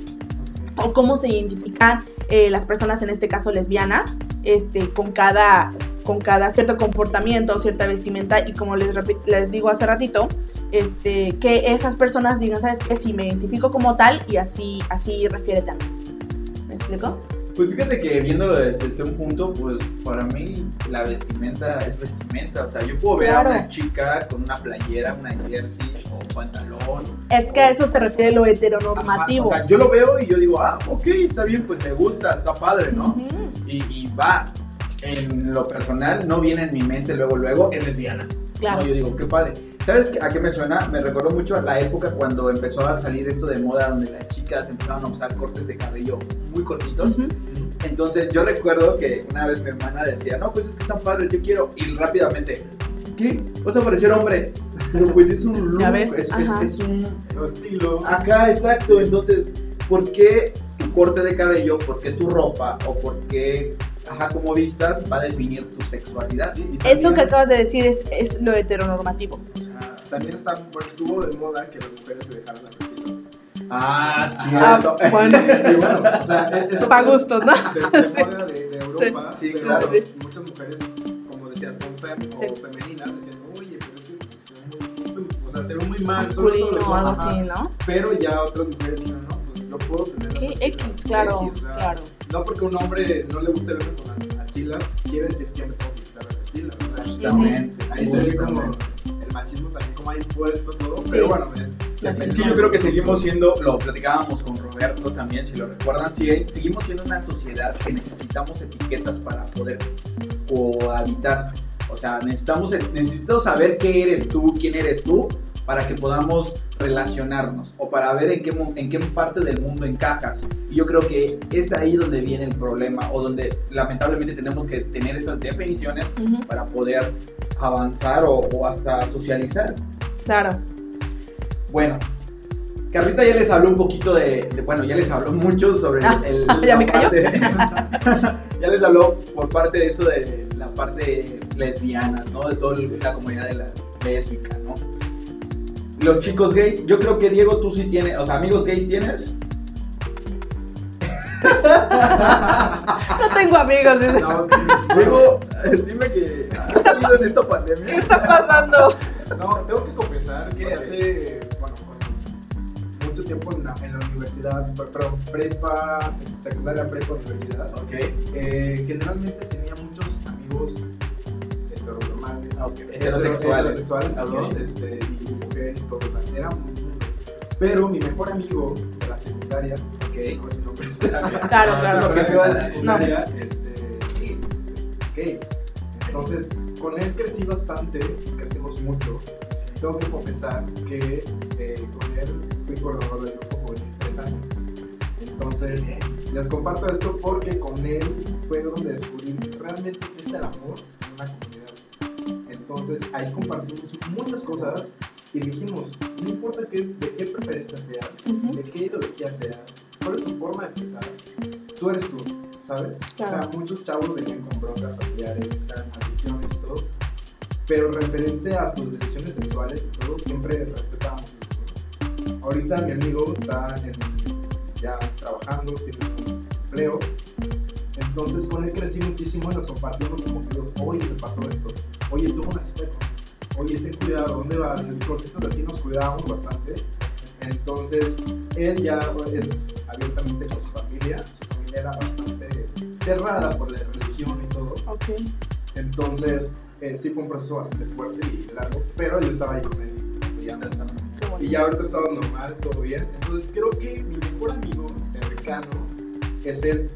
o cómo se identifican eh, las personas, en este caso lesbianas, este, con cada con cada cierto comportamiento cierta vestimenta y como les, les digo hace ratito, este, que esas personas digan, ¿sabes qué? Si me identifico como tal y así, así refiérete a mí. ¿Me explico? Pues fíjate que viéndolo desde este un punto, pues para mí la vestimenta es vestimenta. O sea, yo puedo ver Claro. a una chica con una playera, una jersey o pantalón. Es que a eso se refiere lo heteronormativo. Ajá, O sea, yo lo veo y yo digo, ah, ok, está bien, pues me gusta, está padre, ¿no? Ujú. Y, y va, en lo personal, no viene en mi mente luego, luego, es lesbiana. Claro. No, yo digo, qué padre. ¿Sabes a qué me suena? Me recordó mucho a la época cuando empezó a salir esto de moda, donde las chicas empezaban a usar cortes de cabello muy cortitos. Ujú. Entonces yo recuerdo que una vez mi hermana decía, no, pues es que están padres, yo quiero. Y rápidamente, ¿qué? ¿Vas a parecer hombre? Pero pues es un look, es, es, es un... Estilo. Acá, exacto. Entonces, ¿por qué tu corte de cabello, por qué tu ropa o por qué, ajá, como vistas va a definir tu sexualidad? Sí, y Eso también- que acabas de decir es, es lo heteronormativo. También está, pues, estuvo de moda que las mujeres se dejaran las tequilas. ah, Ah, cierto. bueno. Y bueno, o sea, e- eso Pa' fue gustos, ¿no? De, de moda de, de Europa, Sí, pero claro. muchas mujeres, como decías, con fem Sí. o femeninas, decían, oye, pero muy, o sea, se ve muy mal. Pero ya otras mujeres dijeron, no, pues yo puedo tener ¿Qué? X, claro, X, o sea, claro. No porque a un hombre no le guste verme con las axilas, quiere decir que me puedo axilas. O sea, Justamente, ahí se ve como. El machismo también como hay puesto todo, pero bueno, es, Es que yo creo que seguimos siendo, lo platicábamos con Roberto también, si lo recuerdan, sí, seguimos siendo una sociedad que necesitamos etiquetas para poder cohabitar. O sea, necesitamos, necesito saber qué eres tú, quién eres tú, para que podamos relacionarnos o para ver en qué, en qué parte del mundo encajas. Y yo creo que es ahí donde viene el problema o donde lamentablemente tenemos que tener esas definiciones para poder avanzar o, o hasta socializar. Claro. Bueno, Carlita ya les habló un poquito de, de- bueno, ya les habló mucho sobre Ah, el, ¿ya me cayó? parte- ya les habló por parte de eso de la parte lesbiana, ¿no? De toda la comunidad de la lésbica, ¿no? Los chicos gays, yo creo que Diego tú sí tienes, o sea, amigos gays tienes. No tengo amigos. dice. no, Diego, eh, dime que has salido en esta pandemia. ¿Qué está pasando? No, tengo que confesar que hace, bueno, mucho tiempo en la, en la universidad, pero prepa, sec- secundaria, prepa, universidad, Ok, eh, generalmente tenía muchos amigos heterosexuales. heterosexuales, perdón, este, y mujeres, todo, o sea, era un mundo. Pero mi mejor amigo de la secundaria, ok. no decir nombres, Claro, claro. amigo de la No. secundaria, este, sí, es gay. Entonces, con él crecí bastante, crecimos mucho. Tengo que confesar que eh, con él fui coordinador del grupo por tres años. Entonces, les comparto esto porque con él fue donde descubrí realmente qué es el amor en una comunidad. Entonces, ahí compartimos muchas cosas y dijimos, no importa qué, de qué preferencia seas, Ujú. de qué ideología seas, cuál es tu forma de pensar, tú eres tú, ¿sabes? Claro. O sea, muchos chavos venían con broncas familiares, adicciones y todo, pero referente a tus decisiones sexuales y todo, siempre respetábamos eso. Ahorita mi amigo está en- ya trabajando, tiene un empleo, entonces con él crecí muchísimo y nos compartimos como que, oye, me pasó esto, oye, una cita con, oye, ten cuidado, ¿dónde vas? Cositas así nos cuidábamos bastante. Entonces, él ya es abiertamente con su familia, su familia era bastante cerrada por la religión y todo. Ok. Entonces, eh, sí fue un proceso bastante fuerte y largo, pero yo estaba ahí con él bueno. Y ya ahorita estaba normal, todo bien. Entonces creo que mi mejor amigo cercano es él.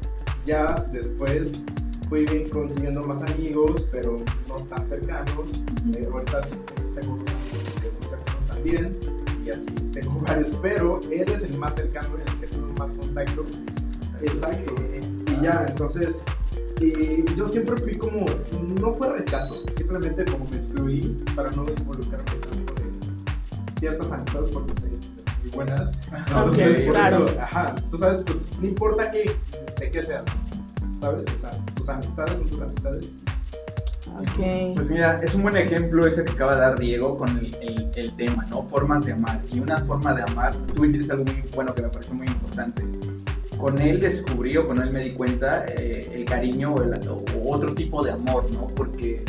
Ya después fui consiguiendo más amigos, pero no tan cercanos. Eh, ahorita sí tengo unos amigos que muy cercanos también. Y así tengo varios, pero él es el más cercano, el que tengo más contacto. Exacto. Y ya, entonces, y yo siempre fui como, no fue rechazo, simplemente como me excluí para no involucrarme tanto en ciertas amistades porque estoy muy buenas. Entonces, por claro. eso, ajá, tú sabes, pues, no importa que, de qué seas, ¿sabes? O sea, tus amistades son tus amistades. Ok. Pues mira, es un buen ejemplo ese que acaba de dar Diego con el, el- el tema, ¿no? Formas de amar. Y una forma de amar, tú dijiste algo muy bueno que me pareció muy importante. Con él descubrí o con él me di cuenta eh, el cariño o, el- o otro tipo de amor, ¿no? Porque,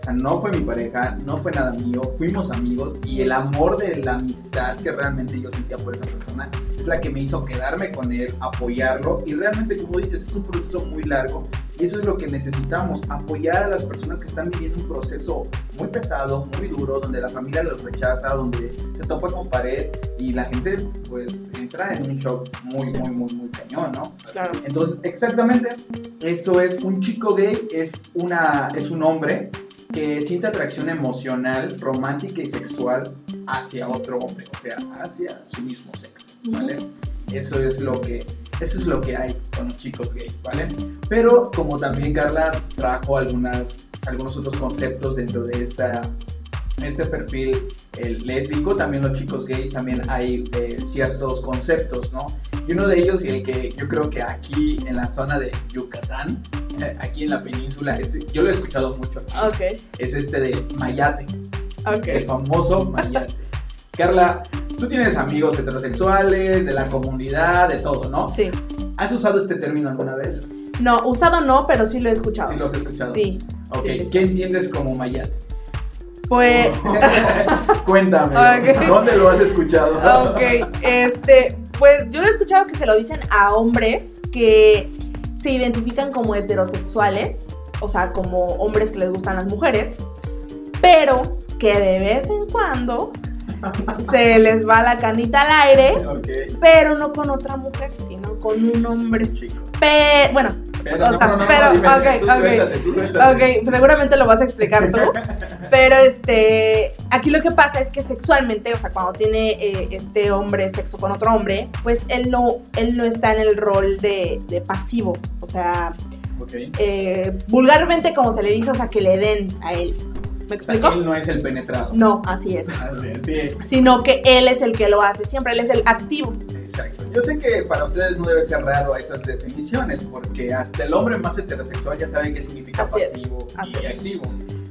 o sea, no fue mi pareja, no fue nada mío, fuimos amigos y el amor de la amistad que realmente yo sentía por esa persona es la que me hizo quedarme con él, apoyarlo y realmente, como dices, es un proceso muy largo y eso es lo que necesitamos, apoyar a las personas que están viviendo un proceso muy pesado, muy duro, donde la familia los rechaza, donde se topa con pared y la gente pues entra en un shock muy, muy, muy, muy cañón, ¿no? Claro. Entonces, exactamente, eso es un chico gay, es, una, es un hombre que siente atracción emocional, romántica y sexual hacia otro hombre, o sea, hacia su mismo sexo, ¿vale? Eso es lo que, eso es lo que hay con los chicos gays, ¿vale? Pero como también Carla trajo algunas, algunos otros conceptos dentro de esta, este perfil el lésbico, también los chicos gays también hay eh, ciertos conceptos, ¿no? Y uno de ellos, y el que yo creo que aquí en la zona de Yucatán, aquí en la península, es- yo lo he escuchado mucho aquí, Ok. es este de Mayate, el Ok. famoso Mayate. Carla, tú tienes amigos heterosexuales, de la comunidad, de todo, ¿no? Sí. ¿Has usado este término alguna vez? No, usado no, pero sí lo he escuchado. Sí, lo has escuchado. Sí. Ok, sí, sí, sí. ¿qué entiendes como Mayate? Pues, Cuéntame, Ok. ¿dónde lo has escuchado? ok, este, pues yo lo he escuchado que se lo dicen a hombres que se identifican como heterosexuales, o sea, como hombres que les gustan las mujeres, pero que de vez en cuando se les va la canita al aire, pero no con otra mujer, sino con un hombre. chico. Pe- bueno, Pero, O sea, no, no, pero, dime, ok, tú ok. suéltate, tú suéltate. Ok, seguramente lo vas a explicar tú. Pero este, aquí lo que pasa es que sexualmente, o sea, cuando tiene eh, este hombre sexo con otro hombre, pues él no, él no está en el rol de, de pasivo. O sea, eh, vulgarmente como se le dice, o sea, que le den a él. ¿Me O sea, explico? él no es el penetrado. No, así es. Sí, Sino que él es el que lo hace siempre, él es el activo. exacto. Yo sé que para ustedes no debe ser raro estas definiciones, porque hasta el hombre más heterosexual ya sabe qué significa Así es, pasivo así y es. activo.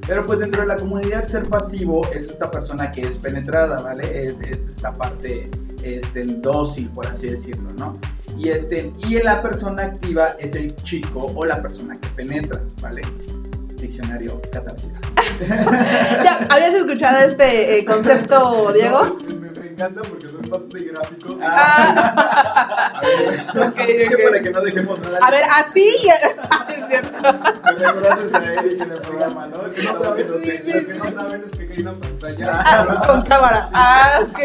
Pero pues dentro de la comunidad ser pasivo es esta persona que es penetrada, ¿vale? Es, es esta parte este, dócil, por así decirlo, ¿no? Y, este, y la persona activa es el chico o la persona que penetra, ¿vale? Diccionario catarsis. ¿Ya ¿Habías escuchado este eh, concepto, Diego? Me, me encanta porque son bastante gráficos. Ah. A ver, es que ok. para que no dejemos nada. A ver, así. es cierto. A Eric en el programa, ¿no? Que que no saben es que hay una pantalla. Ah, con cámara. Ah, ok.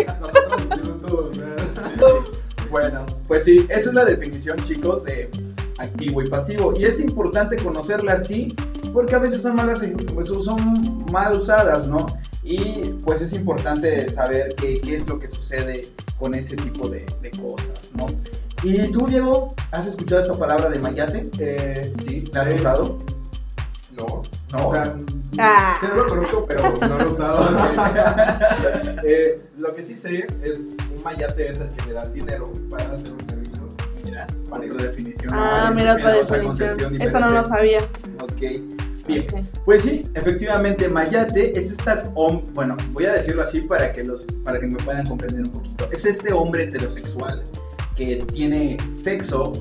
Nosotros. Bueno, pues sí, esa es la definición, chicos, de activo y pasivo. Y es importante conocerla así, porque a veces son malas, pues, son mal usadas, ¿no? Y pues es importante saber qué, qué es lo que sucede con ese tipo de, de cosas, ¿no? ¿Y tú, Diego, has escuchado esta palabra de mayate? Eh, sí, ¿La has usado? No. No. O sea, Ah. sí lo conozco, pero no lo he usado. Eh, lo que sí sé es un mayate es el que le da dinero para hacer un servicio. Mira, para definición. Ah, mira otra definición. Eso no lo sabía. Ok. Bien, Ok. pues sí, efectivamente, Mayate es esta, bueno, voy a decirlo así para que los, para que me puedan comprender un poquito. Es este hombre heterosexual que tiene sexo,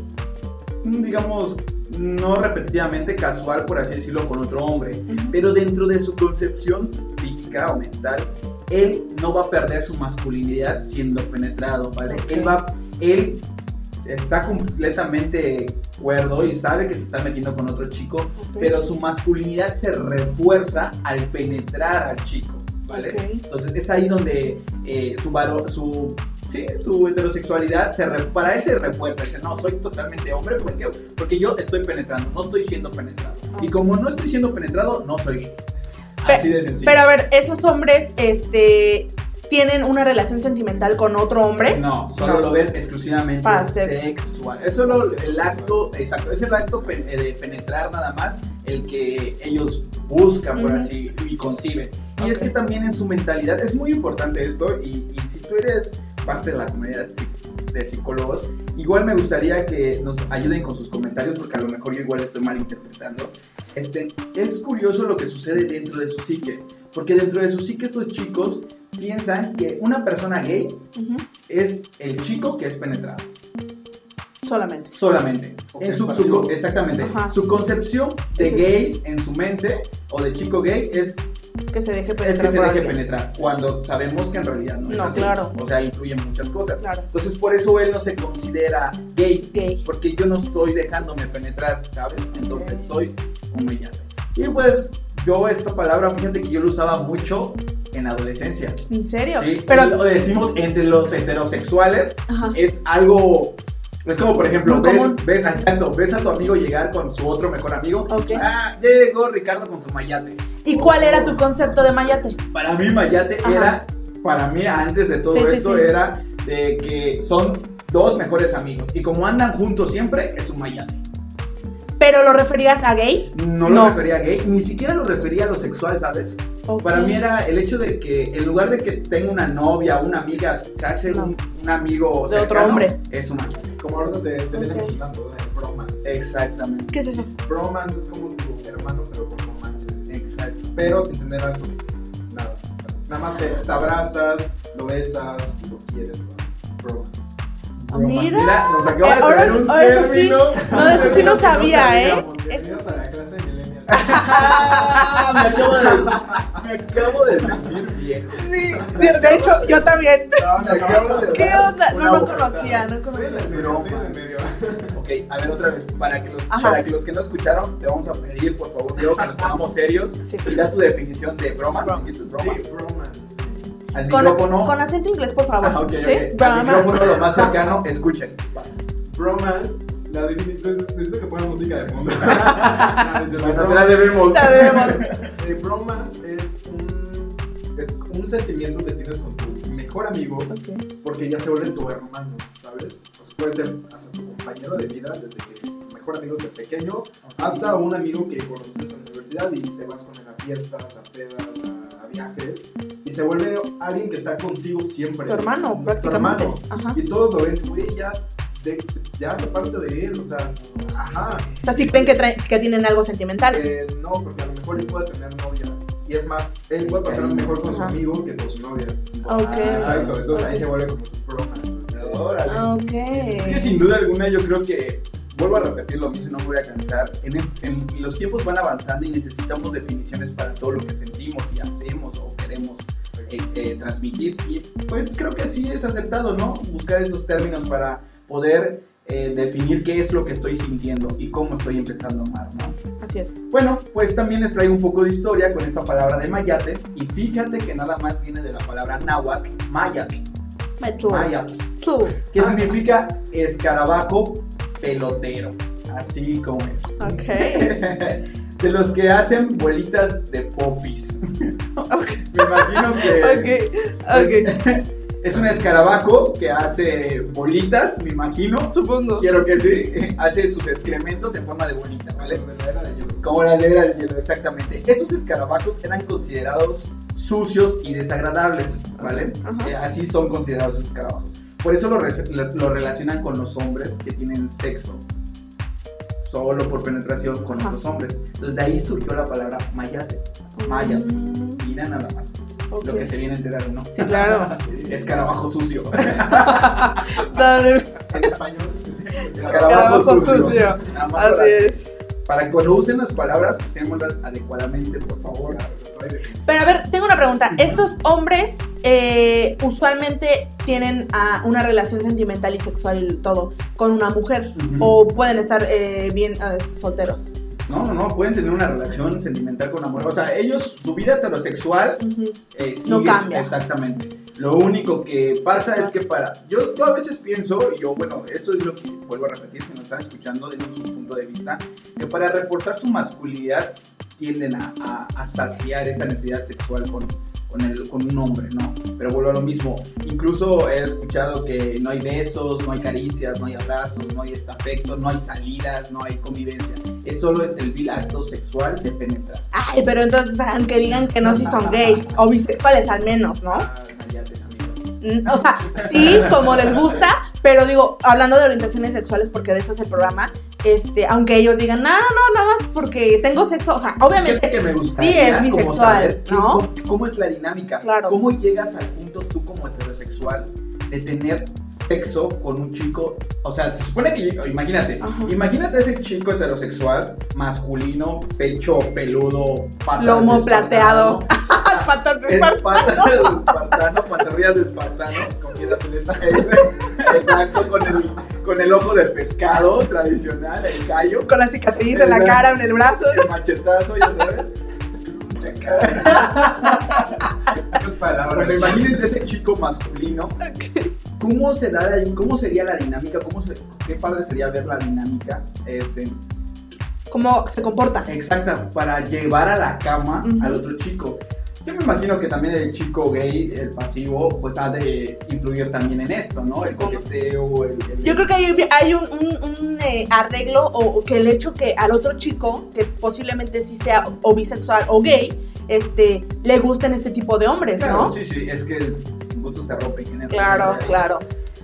mm, digamos, no repetitivamente casual, por así decirlo, con otro hombre, Ujú. pero dentro de su concepción psíquica o mental, él no va a perder su masculinidad siendo penetrado, ¿vale? Ok. Él va, él está completamente cuerdo y sabe que se está metiendo con otro chico, pero su masculinidad se refuerza al penetrar al chico, ¿vale? Entonces es ahí donde eh, su, varo- su, sí, su heterosexualidad, se re- para él se refuerza, dice, no, soy totalmente hombre porque, porque yo estoy penetrando, no estoy siendo penetrado. Y como no estoy siendo penetrado, no soy gay. Así de sencillo. Pero a ver, esos hombres, este, tienen una relación sentimental con otro hombre. No, solo No. lo ven exclusivamente Para sexual. Es solo el acto, exacto, es el acto eh, de penetrar nada más el que ellos buscan, por Ujú. así, y conciben. Y es que también en su mentalidad, es muy importante esto, y, y si tú eres parte de la comunidad de psicólogos, igual me gustaría que nos ayuden con sus comentarios, porque a lo mejor yo igual estoy malinterpretando. Este, es curioso lo que sucede dentro de su psique, porque dentro de su psique estos chicos piensan que una persona gay Ujú. es el chico que es penetrado. Solamente. Solamente. O En su, es su- exactamente. Ajá. Su concepción de Sí. gays en su mente o de chico gay es, Que se deje es penetrar. que se deje alguien. penetrar. Cuando sabemos que en realidad no es No, así. claro. O sea, influyen muchas cosas. Claro. Entonces, por eso él no se considera gay. Gay. Porque yo no estoy dejándome penetrar, ¿sabes? Entonces, Ok. soy un brillante. Y pues, yo esta palabra, fíjate que yo lo usaba mucho en la adolescencia. ¿En serio? Sí, Pero. lo decimos entre los heterosexuales, Ajá. es algo. Es como, por ejemplo, ves, ves, exacto, ves a tu amigo llegar con su otro mejor amigo. Ok. Ah, llegó Ricardo con su mayate. ¿Y cuál era tu concepto de mayate? Para mí, mayate Ajá. era, para mí, antes de todo Sí, sí, esto, sí. era de que son dos mejores amigos. Y como andan juntos siempre, es un mayate. ¿Pero lo referías a gay? No lo No. refería a gay, ni siquiera lo refería a lo sexual, ¿sabes? Ok. Para mí era el hecho de que en lugar de que tenga una novia o una amiga, se hace No. un, un amigo De otro hombre. es un mayate. Como ahorita se, se viene Ok. mencionando de bromance. Exactamente. ¿Qué es eso? Bromance es como tu hermano, pero con romance. Exacto. Pero sin tener algo. Nada. Nada más te, te abrazas, lo besas, lo quieres. ¿no? Bromance. Mira. Mira, nos acaba Eh, de ahora- traer un ahora eso sí. término. No, eso sí no sabía, ¿eh? Bienvenidos a la clase de millennials. Ah, me, acabo de, me acabo de sentir viejo. Sí, de, hecho, yo también. No, me acabo de ¿Qué onda? No, no conocía, no conocía. Ok, a ver otra vez. Para que, los, para que los que no escucharon, te vamos a pedir, por favor, Diego, que nos pongamos serios Sí. y da tu definición de broma. ¿Dijiste broma? Bromance. Al Con, micrófono. con acento inglés, por favor. Ah, ok, ok. ¿Sí? Al Broma. micrófono lo más cercano, escuchen. Vas. Bromance, la. Necesito que pongan música de fondo. No. Bueno, te la debemos. Sabemos. Eh, bromance es un, es un sentimiento que tienes con tu mejor amigo porque ya se vuelve tu hermano, ¿sabes? O sea, puede ser hasta tu compañero de vida desde que tu mejor amigo desde pequeño hasta un amigo que conoces en la universidad y te vas con él a fiestas, a pedas, viajes y se vuelve alguien que está contigo siempre. Tu hermano, Tu prácticamente. hermano. Ajá. Y todos lo ven, güey, ya, de- ya hace parte de él, o sea, ajá. O sea, sí ven que, traen- que tienen algo sentimental. Eh, no, porque a lo mejor él puede tener novia. Y es más, él puede pasar mejor con su amigo que con su novia. Ok. Ah, Exacto, entonces ahí se vuelve como su bromance. Órale. Ok. Es que sin duda alguna yo creo que, vuelvo a repetir lo mismo, no me voy a cansar, en, est- en- los tiempos van avanzando y necesitamos definiciones para todo lo que sentimos y hacemos o queremos eh, eh, transmitir y pues creo que sí es aceptado, ¿no? Buscar estos términos para poder eh, definir qué es lo que estoy sintiendo y cómo estoy empezando a amar, ¿no? Así es. Bueno, pues también les traigo un poco de historia con esta palabra de mayate y fíjate que nada más viene de la palabra náhuatl, mayatl, mayatl. Tú. ¿Qué Ah, significa escarabajo pelotero? Así como es. Ok. de los que hacen bolitas de popis. Ok. Me imagino que. Ok. Ok. Es un escarabajo que hace bolitas, me imagino. Supongo. Quiero que sí. Hace sus excrementos en forma de bolita, ¿vale? Como la era de hielo. Como la era del hielo, exactamente. Estos escarabajos eran considerados sucios y desagradables, ¿vale? Eh, así son considerados esos escarabajos. Por eso lo, re- lo- lo relacionan con los hombres que tienen sexo solo por penetración con Ajá. otros hombres. Entonces de ahí surgió la palabra mayate. Mayate. Mm, Mira nada más lo que se viene a enterar, ¿no? Sí, claro. Escarabajo sucio. En español. Escarabajo Escarabajo sucio. Así es. Para que cuando usen las palabras, usémoslas adecuadamente, por favor. Pero a ver, tengo una pregunta. ¿Estos hombres eh, usualmente tienen ah, una relación sentimental y sexual todo con una mujer? ¿O pueden estar eh, bien eh, solteros? No, no, no, pueden tener una relación sentimental con amor. O sea, ellos, su vida heterosexual eh, No sigue- cambia. Exactamente. Lo único que pasa es que para. Yo, yo a veces pienso, y yo, bueno, eso es lo que vuelvo a repetir, si nos están escuchando, denos un punto de vista, que para reforzar su masculinidad tienden a, a- a saciar esta necesidad sexual con, con, el, con un hombre, ¿no? Pero vuelvo a lo mismo. Incluso he escuchado que no hay besos, no hay caricias, no hay abrazos, no hay este afecto, no hay salidas, no hay convivencia. Es solo el vil acto sexual de penetrar. Ay, pero entonces, aunque digan que no, si son gays o bisexuales al menos, ¿no? Ah, amigo. Mm, O sea, sí, como les gusta, pero digo, hablando de orientaciones sexuales, porque de eso es el programa, este, aunque ellos digan, no, no, no, nada más porque tengo sexo, o sea, obviamente, que me sí es bisexual, ¿no? cómo, cómo es la dinámica. Claro. ¿Cómo llegas al punto tú como heterosexual de tener sexo con un chico? O sea, se supone que, imagínate, Ajá. imagínate ese chico heterosexual, masculino, pecho peludo, patas Lomo de plateado. Patas de Es espartano. patas de espartano, pantorrillas de espartano, con ese, exacto, con el, con el ojo de pescado tradicional, el callo. con la cicatriz en la cara, en el brazo. El machetazo, ya sabes. Bueno, imagínense ese chico masculino. ¿Cómo se da ahí? ¿Cómo sería la dinámica? ¿Cómo se, qué padre sería ver la dinámica? Este, ¿Cómo se comporta? exacta, para llevar a la cama Ujú. al otro chico. Yo me imagino que también el chico gay, el pasivo, pues ha de influir también en esto, ¿no? El coqueteo, el... el- Yo creo que hay, hay un, un- un, eh, arreglo o, o que el hecho que al otro chico, que posiblemente sí sea o bisexual o gay, este, le gusten este tipo de hombres, Claro, ¿no? sí, sí, es que el gusto se rompe. ¿quién es? Claro, claro.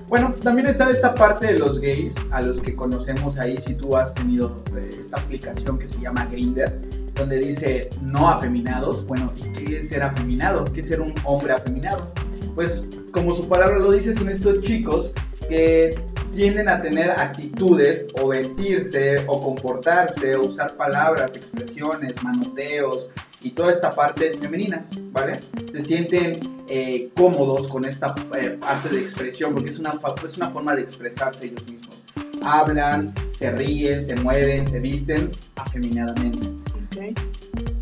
Bueno, también está esta parte de los gays, a los que conocemos ahí, si tú has tenido eh, esta aplicación que se llama Grinder, donde dice no afeminados. Bueno, ¿y qué es ser afeminado? ¿Qué es ser un hombre afeminado? Pues como su palabra lo dice, son estos chicos que tienden a tener actitudes o vestirse o comportarse o usar palabras, expresiones, manoteos y toda esta parte femenina, ¿vale? Se sienten eh, cómodos con esta eh, parte de expresión porque es una, es una forma de expresarse ellos mismos. Hablan, se ríen, se mueven, se visten afeminadamente.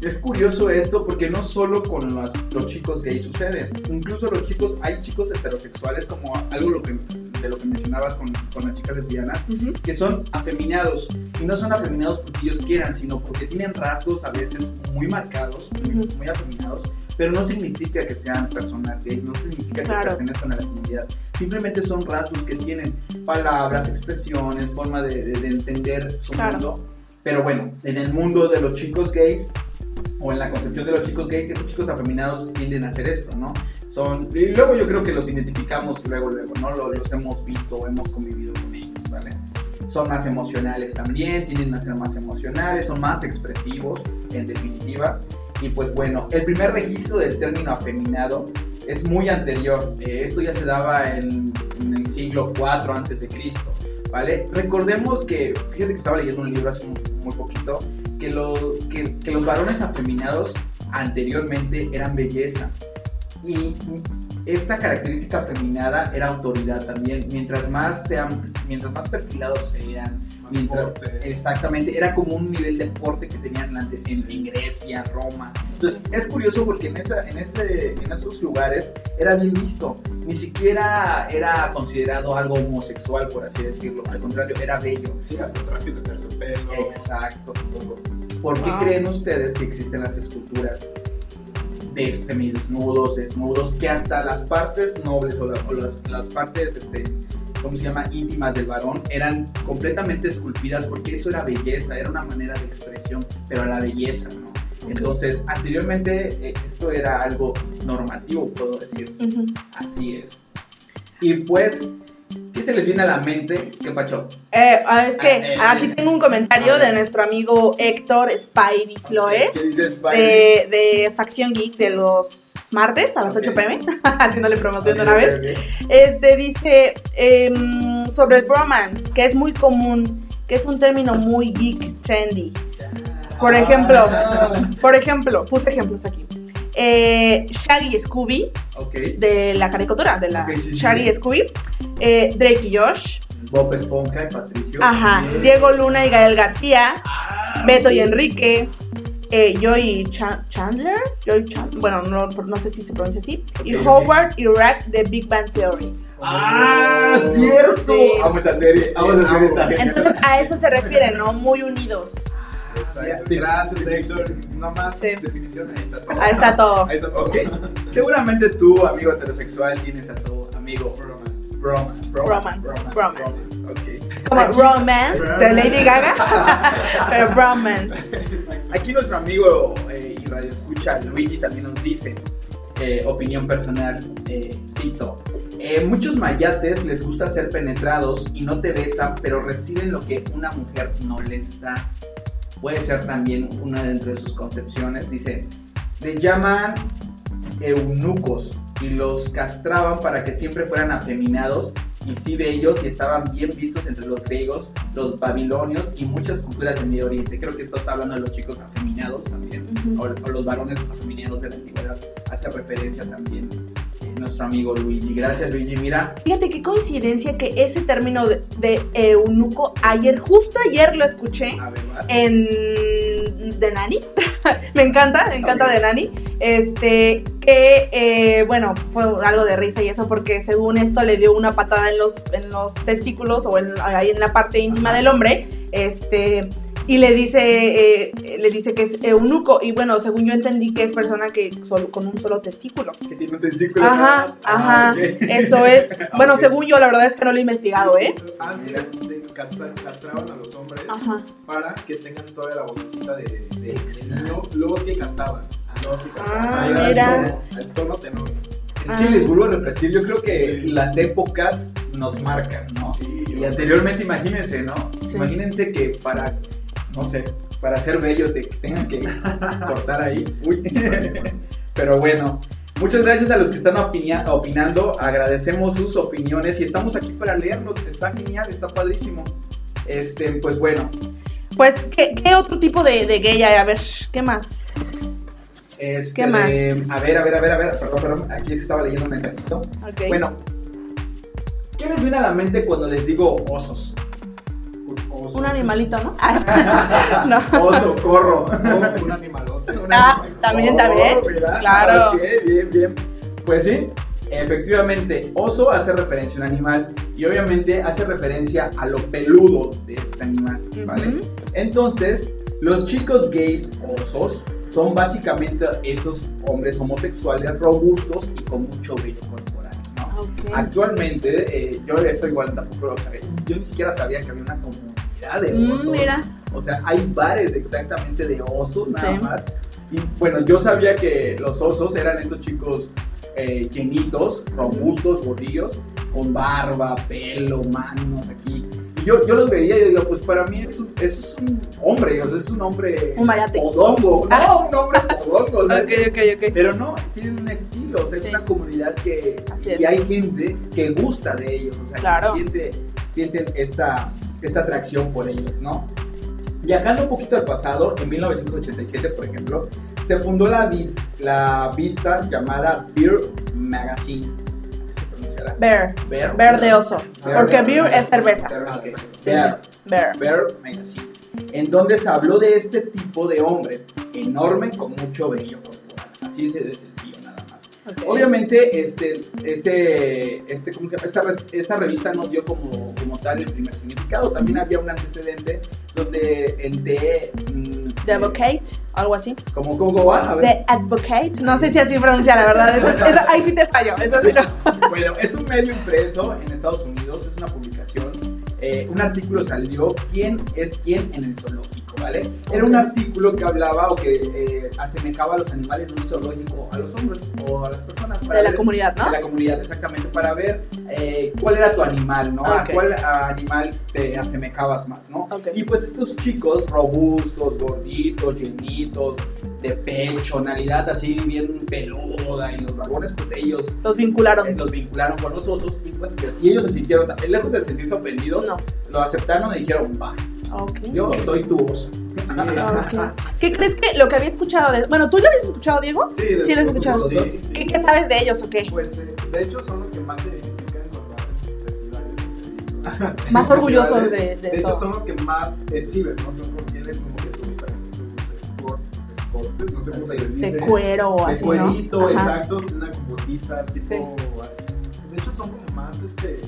Es curioso esto porque no solo con los, los chicos gays sucede, incluso los chicos, hay chicos heterosexuales como algo lo que, de lo que mencionabas con, con las chicas lesbianas, que son afeminados. Y no son afeminados porque ellos quieran, sino porque tienen rasgos a veces muy marcados, muy, afeminados, pero no significa que sean personas gays, no significa que pertenezcan a la comunidad, simplemente son rasgos que tienen palabras, expresiones, forma de, de- de entender su Claro. mundo. Pero bueno, en el mundo de los chicos gays, o en la concepción de los chicos gays, estos chicos afeminados tienden a hacer esto, ¿no? Son, y luego yo creo que los identificamos luego, luego, ¿no? Los, los hemos visto, hemos convivido con ellos, ¿vale? Son más emocionales también, tienden a ser más emocionales, son más expresivos, en definitiva. Y pues bueno, el primer registro del término afeminado es muy anterior. Eh, esto ya se daba en, en el siglo IV antes de Cristo, ¿vale? Recordemos que, fíjate que estaba leyendo un libro hace muy poquito, que, lo- que, los varones afeminados anteriormente eran belleza. Y esta característica afeminada era autoridad también. Mientras más sean, mientras más perfilados sean, mientras, exactamente, era como un nivel de porte que tenían antes en, en Grecia, Roma. Entonces es curioso porque en, esa, en, ese, en esos lugares era bien visto. Ni siquiera era considerado algo homosexual, por así decirlo. Al contrario, era bello. Sí, hasta traje de terciopelo. Exacto. ¿Por qué creen ustedes que existen las esculturas de semidesnudos, desnudos, que hasta las partes nobles o, la- o las, las partes, este, ¿cómo se llama?, íntimas del varón eran completamente esculpidas porque eso era belleza, era una manera de expresión, pero a la belleza, ¿no? Entonces, anteriormente eh, esto era algo normativo, puedo decir. Así es. Y pues, ¿qué se les viene a la mente? ¿Qué pacho? Eh, ah, es que Ah, eh, aquí tengo un comentario de nuestro amigo Héctor Spidey Floe ¿Qué dices, Spidey? de, de Facción Geek de los martes a las Ok. 8 pm, haciéndole promoción de una vez. Este dice em, sobre el bromance, que es muy común, que es un término muy geek trendy. Por ejemplo, Ah, por ejemplo, puse ejemplos aquí. Eh, Shaggy y Scooby, de la caricatura, de la sí, Shaggy sí. y Scooby. Eh, Drake y Josh. Bob Esponja y Patricio. Ajá. Diego Luna y Gael García. Ah, Beto y. Enrique. Eh, Joy Cha- Chandler. Joy Chan- bueno, no, no sé si se pronuncia así. Y. Howard y Rack de Big Bang Theory. Ah, cierto. Sí. Vamos a hacer, vamos a hacer esta Entonces a eso se refiere, ¿no? Muy unidos. Exacto. Gracias, Héctor. No más Sí. definición. Ahí está todo. Ahí está todo. Ahí está, ok. Seguramente tú, amigo heterosexual, tienes a tu amigo Bromance. bromance. Bromance, bromance. Ok. Como Aquí- Romance de Lady Gaga. Pero Bromance. Aquí nuestro amigo eh, y radio escucha Luigi también nos dice, eh, opinión personal, eh, cito, eh, muchos mayates les gusta ser penetrados y no te besan, pero reciben lo que una mujer no les da. Puede ser también una dentro de sus concepciones. Dice, le llaman eunucos y los castraban para que siempre fueran afeminados y sí bellos y estaban bien vistos entre los griegos, los babilonios y muchas culturas del Medio Oriente. Creo que estás hablando de los chicos afeminados también, o, o los varones afeminados de la antigüedad. Hace referencia también nuestro amigo Luigi. Gracias Luigi, mira. Fíjate qué coincidencia que ese término de, de eunuco, ayer, justo ayer lo escuché A ver, vas. en de Nani. me encanta, me encanta de Nani. Este, que eh, bueno, fue algo de risa y eso porque según esto le dio una patada en los, en los testículos o en, ahí en la parte íntima Ajá. del hombre. Este. Y le dice, eh, le dice que es eunuco. Y bueno, según yo entendí que es persona que solo, con un solo testículo. Que tiene un testículo. Ajá, más. ajá. Ah. Eso es. Bueno, Ok. según yo, la verdad es que no lo he investigado, ¿eh? Antes se castra- castraban a los hombres Ajá. para que tengan toda la vocecita de, de, de niño. Luego que cantaban. Sí cantaban. Ah, Ahí el mira. tono, El tono tenor. Es Ah. que les vuelvo a repetir, yo creo que Sí. las épocas nos marcan, ¿no? Sí, Y anteriormente, imagínense, ¿no? Sí. Imagínense que para, no sé, para ser bello te tengan que cortar ahí. Uy. Pero bueno, muchas gracias a los que están opinando. Agradecemos sus opiniones y estamos aquí para leerlos. Está genial, está padrísimo. Este, pues bueno, Pues, ¿qué, qué otro tipo de, de gay hay? A ver, ¿qué más? este, ¿Qué más? de- a ver, a ver, a ver, a ver, perdón, perdón, aquí estaba leyendo un mensajito. Ok. Bueno, ¿qué les viene a la mente cuando les digo osos? Oso. Un animalito, ¿no? No. Oso, corro. O un animalote. Ah, también, también. Oh, mira. Claro. Ok, bien, bien. Pues sí, efectivamente, oso hace referencia a un animal y obviamente hace referencia a lo peludo de este animal, ¿vale? Entonces, los chicos gays osos son básicamente esos hombres homosexuales robustos y con mucho vello corporal, ¿no? Ok. Actualmente, eh, yo esto igual tampoco lo sabía. Yo ni siquiera sabía que había una comunidad de Mm, osos. mira. O sea, hay bares exactamente de osos nada Sí. más. Y bueno, yo sabía que los osos eran estos chicos eh, llenitos, robustos, gordillos, con barba, pelo, manos aquí. Y yo, yo los veía y yo digo, pues para mí eso, eso es un hombre, o sea, es un hombre Un mayate. fodongo. No, un hombre fodongo. o sea, Ok, ok, ok. pero no, tienen un estilo, o sea, es Sí. una comunidad que Así es. y hay gente que gusta de ellos, o sea, Claro. que siente, sienten esta, esta atracción por ellos, ¿no? Viajando un poquito al pasado, en 1987, por ejemplo, se fundó la, vis- la vista llamada Beer Magazine. ¿Así se? Bear. Bear. Bear de oso. Bear. Porque beer es cerveza. Ah, ok. Sí, Bear. sí. Bear. Bear Magazine, en donde se habló de este tipo de hombre, enorme con mumucho vello corporal. Así es de Obviamente, este, este, este, ¿cómo se llama? Esta, revista no dio como, como tal el primer significado. También había un antecedente donde el de... mm, The Advocate. algo así. ¿Cómo, cómo va? A ver. The Advocate, no sé si así pronuncia la verdad, eso- eso- ahí sí te fallo, sí no. Bueno, es un medio impreso en Estados Unidos, es una publicación. eh, un artículo salió, ¿quién es quién en el zoológico? ¿Vale? Era un artículo que hablaba o que eh, asemejaba a los animales de un zoológico a los hombres o a las personas. para De la ver- comunidad, ¿no? De la comunidad, exactamente, para ver eh, cuál era tu animal, ¿no? A cuál animal te asemejabas más, ¿no? Y pues estos chicos robustos, gorditos, llenitos, de pechonalidad así bien peluda y los dragones, pues ellos Los vincularon. eh, los vincularon con los osos y, pues, y ellos se sintieron, lejos de sentirse ofendidos, No. lo aceptaron y dijeron, va, Ok. yo soy tu oso. Ok. ¿Qué crees que lo que había escuchado de... Bueno, ¿tú lo habías escuchado, Diego? Sí, de Sí, lo los escuchado. sí. ¿Qué, qué sabes de ellos o qué? Pues eh, de hecho son los que más se identifican cuando hacen festivales. no. Más orgullosos festivales, de- de hecho todo. son los que más exhiben, ¿no? Son como tienen como que sus, sus sport, sport, no sé cómo se les dice. De cuero o De así, cuerito, ¿no? Exacto, una con botitas, tipo así. De hecho son como más este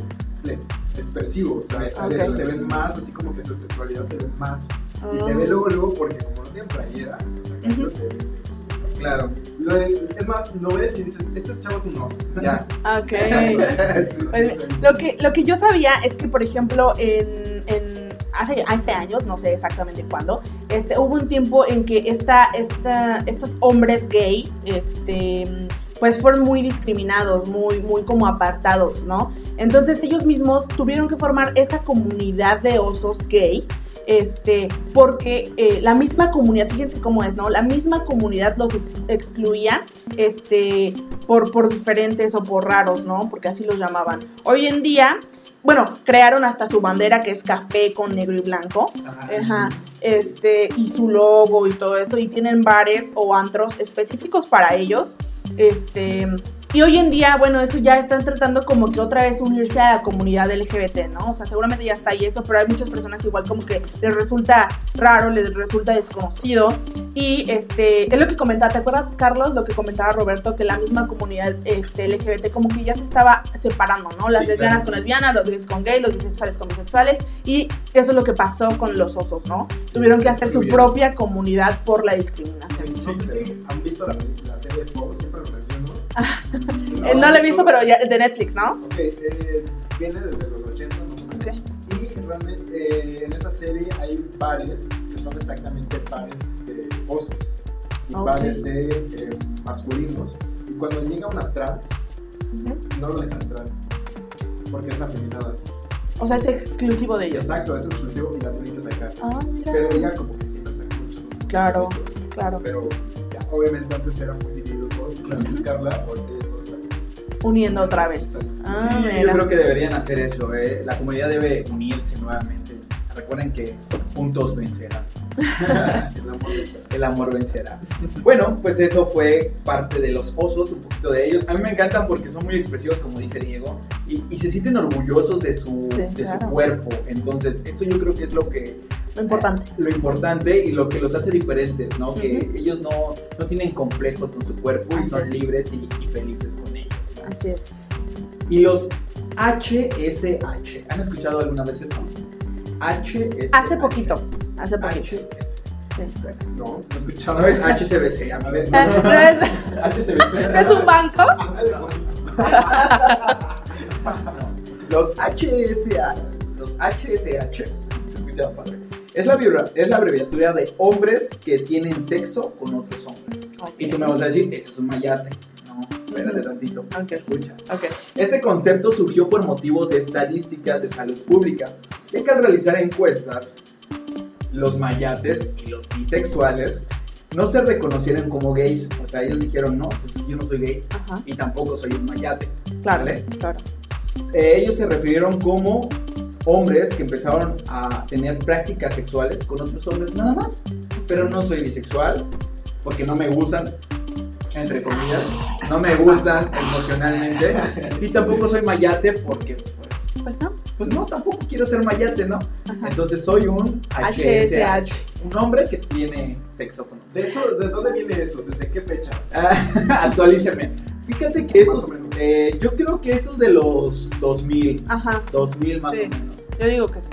expresivos, ¿sabes? Ok. De hecho se ven más así como que su sexualidad se ve más. Y se Ah. ve luego, luego, porque como no tienen playera, o sea, Ujú. se ve. Claro. Lo de- es más, lo ves y dices, este chavo es un oso. Ya. Ok. Pues, lo que lo que yo sabía es que por ejemplo en, en hace, hace años no sé exactamente cuándo este hubo un tiempo en que esta, esta estos hombres gay este pues fueron muy discriminados muy muy como apartados no entonces ellos mismos tuvieron que formar esa comunidad de osos gay este, porque eh, la misma comunidad, fíjense cómo es, ¿no? La misma comunidad los ex- excluía, este, por, por diferentes o por raros, ¿no? Porque así los llamaban. Hoy en día, bueno, crearon hasta su bandera que es café con negro y blanco, ajá, este, y su logo y todo eso, y tienen bares o antros específicos para ellos, este, y hoy en día, bueno, eso ya están tratando como que otra vez unirse a la comunidad LGBT, ¿no? O sea, seguramente ya está ahí eso, pero hay muchas personas igual como que les resulta raro, les resulta desconocido. Y este, es lo que comentaba, ¿te acuerdas, Carlos? Lo que comentaba Roberto, que la misma comunidad este, LGBT como que ya se estaba separando, ¿no? Las Sí, lesbianas claro. con lesbianas, los gays con gays, los bisexuales con bisexuales. Y eso es lo que pasó con los osos, ¿no? Tuvieron que hacer su propia comunidad por la discriminación. No sé si han visto la, la serie Pose, Eh, no lo he visto, pero ya de Netflix, ¿no? Ok, eh, viene desde los 80, más o menos. Ok. Y realmente eh, en esa serie hay pares que son exactamente pares de osos y Ok. pares de eh, masculinos. Y cuando llega una trans, no lo dejan entrar porque es afeminada. O sea, es exclusivo de ellos. Exacto, es exclusivo y la tienen que sacar. Ah, mira. Pero ella como que siempre saca mucho. Claro, claro. Pero ya, obviamente antes era muy Uniendo otra vez. Ah, Sí, yo mira. creo que deberían hacer eso. eh. La comunidad debe unirse nuevamente. Recuerden que juntos vencerán. El amor. El amor vencerá. Bueno, pues eso fue parte de los osos, un poquito de ellos. A mí me encantan porque son muy expresivos, como dice Diego, y, y se sienten orgullosos de su, Sí, de claro. su cuerpo. Entonces, eso yo creo que es lo que Lo importante. lo importante y lo que los hace diferentes, ¿no? Que ellos no, no tienen complejos con su cuerpo y son es. libres y, y felices con ellos. ¿no? Así es. Y los HSH, ¿han escuchado alguna vez esto? HSH. Hace poquito. Hace poquito. HSH. Sí. No, no he escuchado. No es HCBC, a ver. Ah, ¿No es, HCBC. ¿no es un banco? Los HSA, los HSH, escucha padre. Es la, es la abreviatura de hombres que tienen sexo con otros hombres. Y tú me vas a decir, eso es un mayate. No, espérate tantito. Ok. Escucha. Ok. Este concepto surgió por motivos de estadísticas de salud pública, ya que al realizar encuestas, los mayates y los bisexuales no se reconocieron como gays. O sea, ellos dijeron, no, pues yo no soy gay Ajá. y tampoco soy un mayate. Claro. ¿Vale? Claro. Eh, ellos se refirieron como hombres que empezaron a tener prácticas sexuales con otros hombres nada más. Pero no soy bisexual porque no me gustan, entre comillas, no me gustan emocionalmente. Y tampoco soy mayate porque, pues, Pues no. Pues no, tampoco quiero ser mayate, ¿no? Ajá. Entonces soy un HSH, HSH. un hombre que tiene sexo con. ¿De, eso, ¿De dónde viene eso? ¿Desde qué fecha? Ah, Actualíceme. Fíjate que estos, eh, yo creo que esos de los 2000, Ajá. 2000 más Sí. o menos. Yo digo que sí.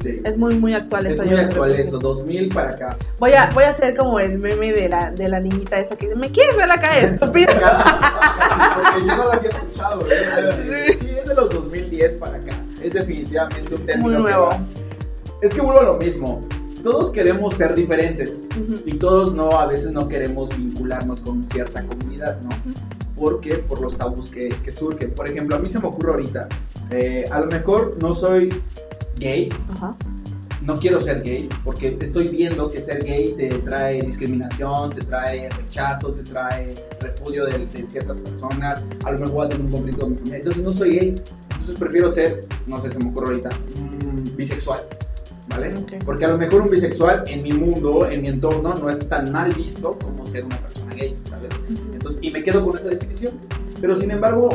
Sí. Es muy, muy actual Es eso. muy yo creo actual sí. eso, 2000 para acá. Voy a, voy a hacer como el meme de la, de la niñita esa que dice, ¿me quieres ver la cara estúpida? Porque yo no lo había escuchado. ¿eh? Sí, es de los 2010 para acá. Es definitivamente un término Muy que nuevo. va. Es que vuelvo a lo mismo. Todos queremos ser diferentes y todos no, a veces no queremos vincularnos con cierta comunidad, ¿no? Porque por los tabús que, que surgen. Por ejemplo, a mí se me ocurre ahorita, eh, a lo mejor no soy gay, Ajá. no quiero ser gay, porque estoy viendo que ser gay te trae discriminación, te trae rechazo, te trae repudio de, de ciertas personas, a lo mejor voy a tener un conflicto con mi familia. Entonces no soy gay, entonces prefiero ser, no sé, se me ocurre ahorita, bisexual, ¿vale? Porque a lo mejor un bisexual en mi mundo, en mi entorno, no es tan mal visto como ser una persona gay, ¿sabes? Entonces, y me quedo con esa definición. Pero sin embargo,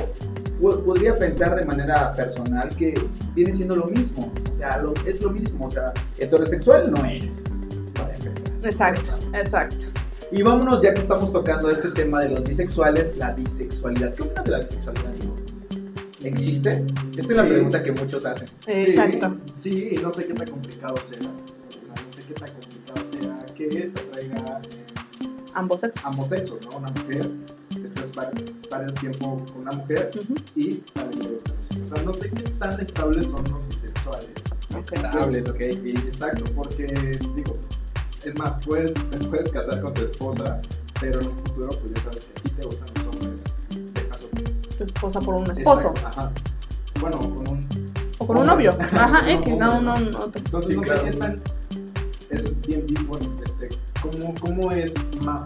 po- podría pensar de manera personal que viene siendo lo mismo. O sea, lo- es lo mismo. O sea, heterosexual no es. Para empezar. Exacto, exacto. Y vámonos, ya que estamos tocando este tema de los bisexuales, la bisexualidad. ¿Qué opinas de la bisexualidad? ¿Existe? Esta es la pregunta que muchos hacen. Exacto. Sí, y no sé qué tan complicado sea. O sea, no sé qué tan complicado sea que te traiga Ambos sexos. ambos sexos, ¿no? Una mujer, estás para, para el tiempo con una mujer y para el otro. O sea, no sé qué tan estables son los bisexuales. Estables, ok. Y exacto, porque digo, es más, puedes, puedes casar con tu esposa, pero en un futuro, pues ya sabes que a ti te gustan los hombres. Esposa por un esposo. Exacto, ajá. Bueno, con un. O con un novio. Ajá, X, no, no, no. Entonces, Sí, no claro. sé qué tan. Es bien, bien, bueno, este. ¿Cómo, cómo es más.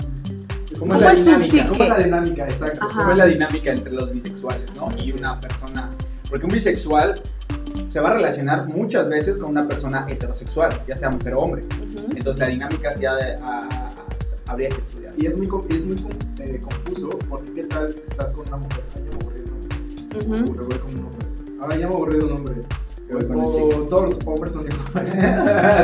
¿Cómo es la dinámica? dinámica? ¿Cómo es la dinámica? Exacto. Ajá. ¿Cómo es la dinámica entre los bisexuales, no? Y una persona. Porque un bisexual se va a relacionar muchas veces con una persona heterosexual, ya sea mujer o hombre. Entonces la dinámica ya de- a- a- habría que estudiar. Y es muy, es muy eh, confuso porque ¿qué tal estás con una mujer? Ay, ya me aburrí de un hombre. Ujú. Me voy con un hombre. Ahora ya me aburrí de un hombre. O todos los hombres son iguales.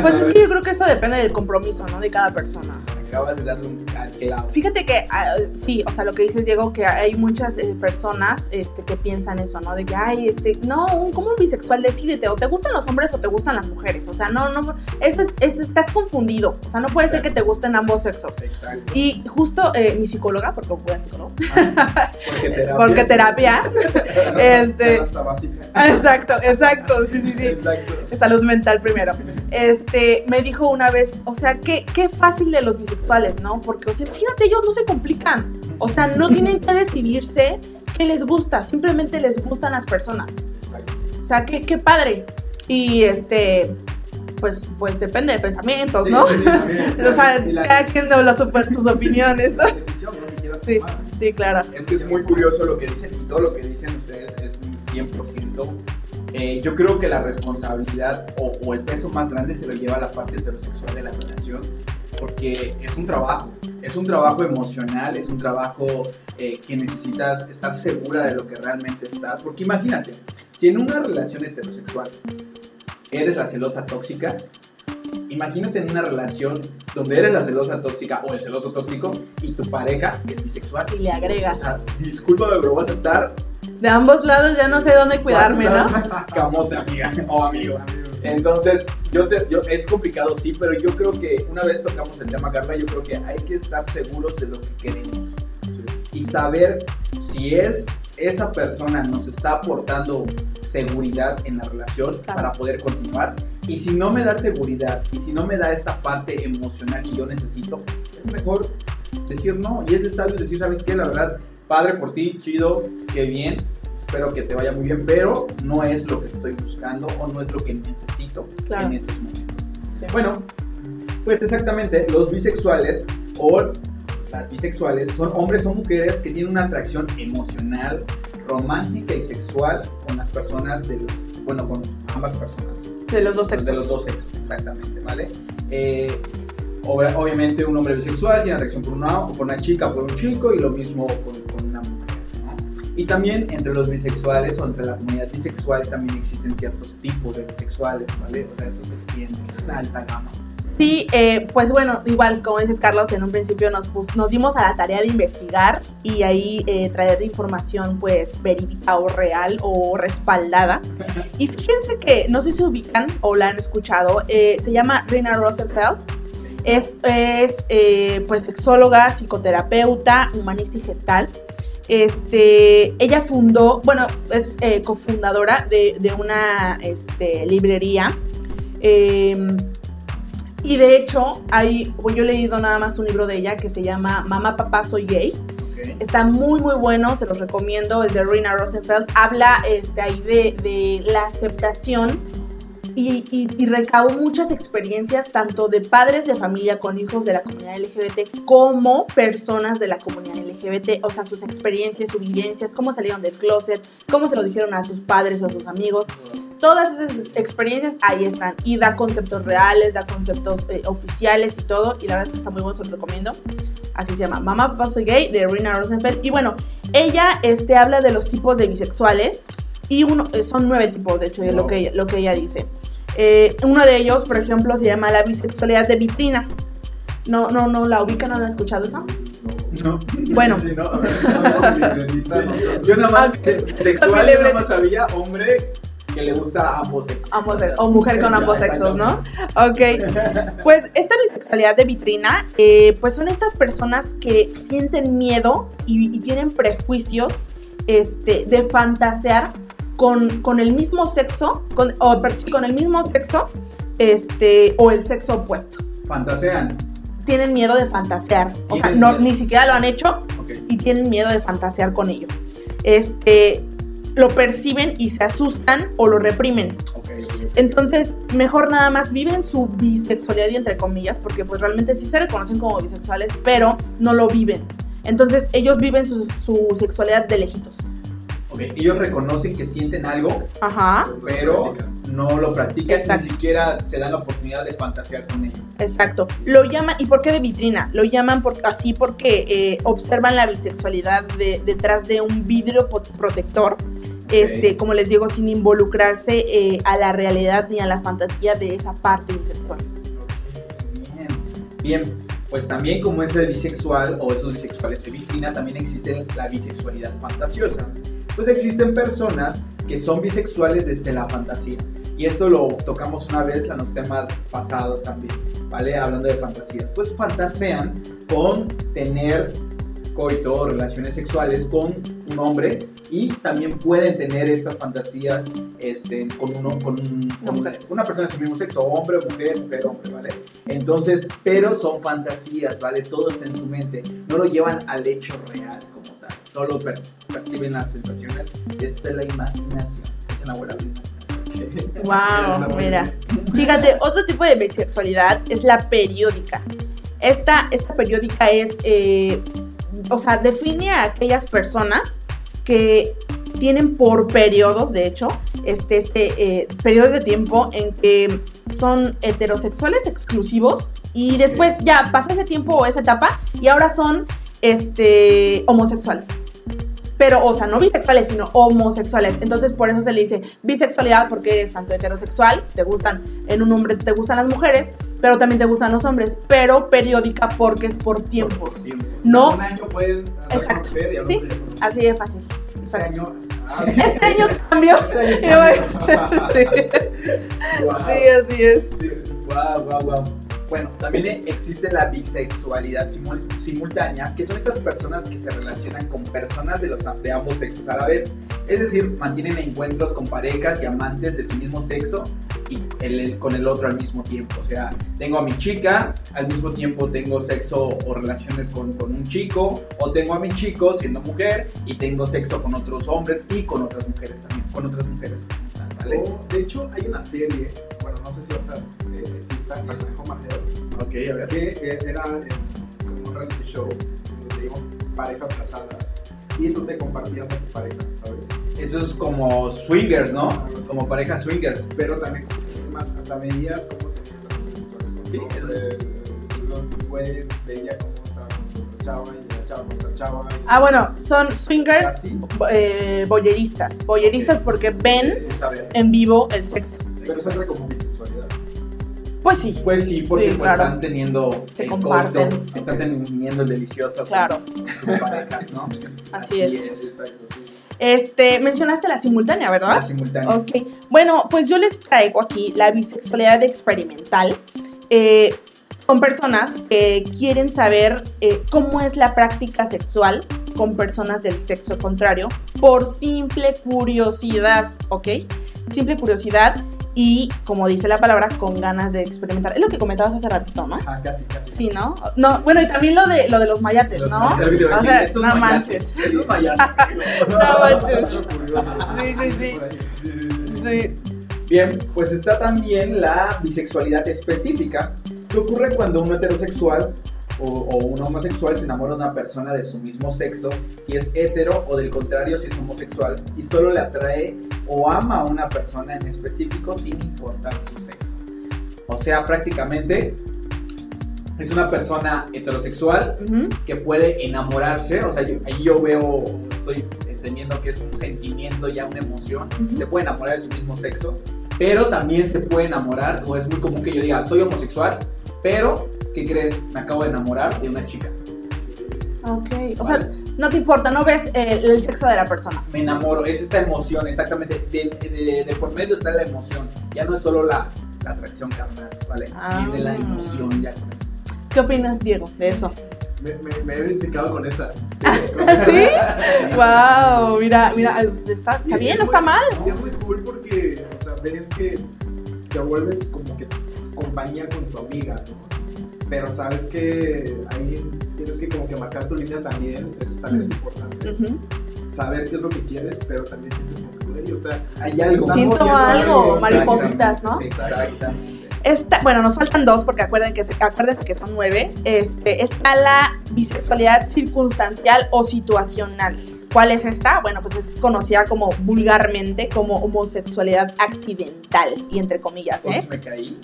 Pues es que yo creo que eso depende del compromiso, ¿no? De cada persona. Acabas de darle un al clavo. Fíjate que ah, sí, o sea, lo que dices Diego, que hay muchas eh, personas este, que piensan eso, ¿no? De que, ay, este, no, como un bisexual, decídete, o te gustan los hombres o te gustan las mujeres. O sea, no, no, eso es, es- estás confundido. O sea, no puede ser que te gusten ambos sexos. Exacto. Y justo eh, mi psicóloga, porque voy a psicólogo, Porque terapia. porque terapia, este, exacto, exacto, sí, sí, sí. Exacto. salud mental primero. Este, me dijo una vez, o sea, qué, qué fácil de los bisexuales, ¿no? Porque, o sea, fíjate, ellos no se complican. O sea, no tienen que decidirse qué les gusta, simplemente les gustan las personas. O sea, qué, qué padre. Y este, pues, pues depende de pensamientos, Sí, ¿no? sí, también. o sea, la- cada quien super- sus opiniones, ¿no? Sí, sí, claro. Es que es muy curioso lo que dicen y todo lo que dicen ustedes es 100%. Eh, yo creo que la responsabilidad o, o el peso más grande se lo lleva la parte heterosexual de la relación porque es un trabajo, es un trabajo emocional, es un trabajo eh, que necesitas estar segura de lo que realmente estás. Porque imagínate, si en una relación heterosexual eres la celosa tóxica, imagínate en una relación donde eres la celosa tóxica o el celoso tóxico y tu pareja es bisexual. Y le O agregas. sea, discúlpame, pero vas a estar. De ambos lados ya no sé dónde cuidarme, vas a ¿no? Camote, amiga o amigo. Entonces, yo te, yo, es complicado, sí, pero yo creo que una vez tocamos el tema, Carla, yo creo que hay que estar seguros de lo que queremos y saber si es esa persona nos está aportando seguridad en la relación Claro. para poder continuar. Y si no me da seguridad y si no me da esta parte emocional que yo necesito, es mejor decir no. Y es de sabio decir, ¿sabes qué? La verdad, padre por ti, chido, qué bien. Espero que te vaya muy bien, pero no es lo que estoy buscando o no es lo que necesito Claro. en estos momentos. Sí. Bueno, pues exactamente, los bisexuales o las bisexuales son hombres o mujeres que tienen una atracción emocional, romántica y sexual con las personas del, bueno, con ambas personas. De los dos De sexos. los dos sexos, exactamente, ¿vale? Eh, obviamente un hombre bisexual tiene atracción por una, por una chica o por un chico y lo mismo con, Y también entre los bisexuales o entre la comunidad bisexual también existen ciertos tipos de bisexuales, ¿vale? O sea, eso se extiende, es una alta gama. Sí, eh, pues bueno, igual como dices Carlos, en un principio nos, pus- nos dimos a la tarea de investigar y ahí eh, traer información pues verídica o real o respaldada. Y fíjense que, no sé si ubican o la han escuchado, eh, se llama Rina Rosenfeld. Es, es eh, pues sexóloga, psicoterapeuta, humanista y gestal. Este, ella fundó, bueno, es eh, cofundadora de, de una este, librería. em, y de hecho, hay, yo he leído nada más un libro de ella que se llama Mamá, Papá, Soy Gay. Está muy, muy bueno, se los recomiendo. Es de Rina Rosenfeld. Habla este, ahí de, de la aceptación y, y, y recabó muchas experiencias tanto de padres de familia con hijos de la comunidad LGBT como personas de la comunidad LGBT, o sea, sus experiencias, sus vivencias, cómo salieron del closet, cómo se lo dijeron a sus padres o a sus amigos. Todas esas experiencias ahí están y da conceptos reales, da conceptos eh, oficiales y todo, y la verdad es que está muy bueno, se los recomiendo. Así se llama, Mamá, Papá, Soy Gay, de Rina Rosenfeld. Y bueno, ella este, habla de los tipos de bisexuales y uno, eh, son nueve tipos, de hecho, es lo que, lo que ella dice. Eh, uno de ellos, por ejemplo, se llama la bisexualidad de vitrina. No, no, no, ¿la ubican? ¿No la han escuchado esa? No. Bueno. Sí, no, no, no, Yo nada más, sexual, yo nada más sabía hombre que le gusta ambos sexos. Ambos o mujer con ambos sexos, ¿no? Ok. Pues esta bisexualidad de vitrina, eh, pues son estas personas que sienten miedo y, y tienen prejuicios este, de fantasear con, con el mismo sexo, con, o con el mismo sexo, este, o el sexo opuesto. Fantasean. Tienen miedo de fantasear. O sea, no, ni siquiera lo han hecho y tienen miedo de fantasear con ello. Este, lo perciben y se asustan o lo reprimen. Entonces, mejor nada más viven su bisexualidad y entre comillas, porque pues realmente sí se reconocen como bisexuales, pero no lo viven. Entonces, ellos viven su, su sexualidad de lejitos. Ok, Ellos reconocen que sienten algo, Ajá, pero no lo practican, Exacto. ni siquiera se dan la oportunidad de fantasear con ello. exacto. Lo llaman, ¿y por qué de vitrina? Lo llaman por, así porque eh, observan la bisexualidad de- detrás de un vidrio protector. Este, como les digo, sin involucrarse eh, a la realidad ni a la fantasía de esa parte bisexual. Bien. Bien, pues también como ese bisexual o esos bisexuales se vitrina, también existe la bisexualidad fantasiosa. Pues existen personas que son bisexuales desde la fantasía. Y esto lo tocamos una vez en los temas pasados también, ¿vale? Hablando de fantasías. Pues fantasean con tener coito o relaciones sexuales con un hombre y también pueden tener estas fantasías este, con, uno, con, un- con Mujer. una persona de su mismo sexo, hombre, mujer, mujer, hombre, ¿vale? Entonces, pero son fantasías, ¿vale? Todo está en su mente, no lo llevan al hecho real solo per- perciben las sensaciones, esta es la imaginación, es una buena imaginación. Wow, mira. Fíjate, otro tipo de bisexualidad es la periódica. Esta, esta periódica es, eh, o sea, define a aquellas personas que tienen por periodos, de hecho, este, este, eh, periodos de tiempo en que son heterosexuales exclusivos y después ya pasa ese tiempo o esa etapa y ahora son este, homosexuales pero, o sea, no bisexuales, sino homosexuales. Entonces, por eso se le dice bisexualidad, porque es tanto heterosexual, te gustan, en un hombre te gustan las mujeres, pero también te gustan los hombres, pero periódica porque es por tiempos. Tiempos. No. Un año pueden Exacto. y Sí, Así de fácil. Este año. ah, Este año cambió. Este año hacer- sí. Wow. Sí, así es. Sí. Wow, wow, wow. Bueno, también existe la bisexualidad simul- simultánea, que son estas personas que se relacionan con personas de, los, de ambos sexos a la vez. Es decir, mantienen encuentros con parejas y amantes de su mismo sexo y el- el- con el otro al mismo tiempo. O sea, tengo a mi chica, al mismo tiempo tengo sexo o relaciones con, con un chico, o tengo a mi chico siendo mujer y tengo sexo con otros hombres y con otras mujeres también, con otras mujeres. ¿vale? o, de hecho, hay una serie, bueno, no sé si otras eh, existan, la Conejo Majero, Ok, a ver. que eh, era eh, como un reality show donde digo parejas casadas y tú te compartías a tu pareja, ¿sabes? Eso es como swingers, ¿no? Como parejas swingers. Pero también, es más, hasta veías cómo tenían las Sí, Sí, eso los güeyes veía cómo estaba con otra chava y la chava con otra chava. y- Ah, bueno, son swingers Así. eh, boyeristas. Boyeristas porque ven Está bien. en vivo el sexo. Pero eso entra como. Pues sí. Pues sí, porque Sí, pues, claro. están teniendo Se el comparten. están teniendo el delicioso con Claro. sus parejas, ¿no? Así es. Exacto, sí. Este, mencionaste la simultánea, La ¿verdad? simultánea. Ok, bueno, pues yo les traigo aquí la bisexualidad experimental eh, con personas que quieren saber eh, cómo es la práctica sexual con personas del sexo contrario por simple curiosidad, ¿ok? Simple curiosidad y, como dice la palabra, con ganas de experimentar. Es lo que comentabas hace ratito, ¿no? Ah, casi, casi. Sí, ¿no? No, bueno, y también lo de lo de los mayates, Los ¿no? mayates, O sea, esos no mayates, manches. Esos mayates. No manches. Sí, sí, sí. Sí, sí, sí. Sí. Bien, pues está también la bisexualidad específica, que ocurre cuando un heterosexual o, o un homosexual se enamora de una persona de su mismo sexo, si es hetero o del contrario si es homosexual, y solo le atrae o ama a una persona en específico sin importar su sexo. O sea, prácticamente es una persona heterosexual que puede enamorarse, o sea, yo- ahí yo veo, estoy entendiendo que es un sentimiento, ya una emoción, se puede enamorar de su mismo sexo, pero también se puede enamorar, o es muy común que yo diga, soy homosexual, pero, ¿qué crees? Me acabo de enamorar de una chica, Ok, o sea, no te importa, no ves eh, el sexo de la persona. me enamoro, es esta emoción, exactamente, de, de- de por medio está la emoción, ya no es solo la, la atracción carnal, ¿vale? Ah. Es de la emoción ya con eso. ¿Qué opinas, Diego, de eso? Me, me, me he identificado con esa. ¿Sí? wow, mira, mira, está, bien, no está mal. Y es muy cool porque, o sea, ves que te vuelves como compañía con tu amiga, ¿no? Pero sabes que ahí tienes que como que marcar tu línea también, eso también es importante. Ujú. Saber qué es lo que quieres, pero también sientes como que, o sea, Hay algo. Siento algo, maripositas, ¿no? Exactamente. Esta, bueno, nos faltan dos porque acuérdense que, se- acuérdense que son nueve. Este, está la bisexualidad circunstancial o situacional. ¿Cuál es esta? Bueno, pues es conocida como vulgarmente como homosexualidad accidental y entre comillas, ¿eh? me caí.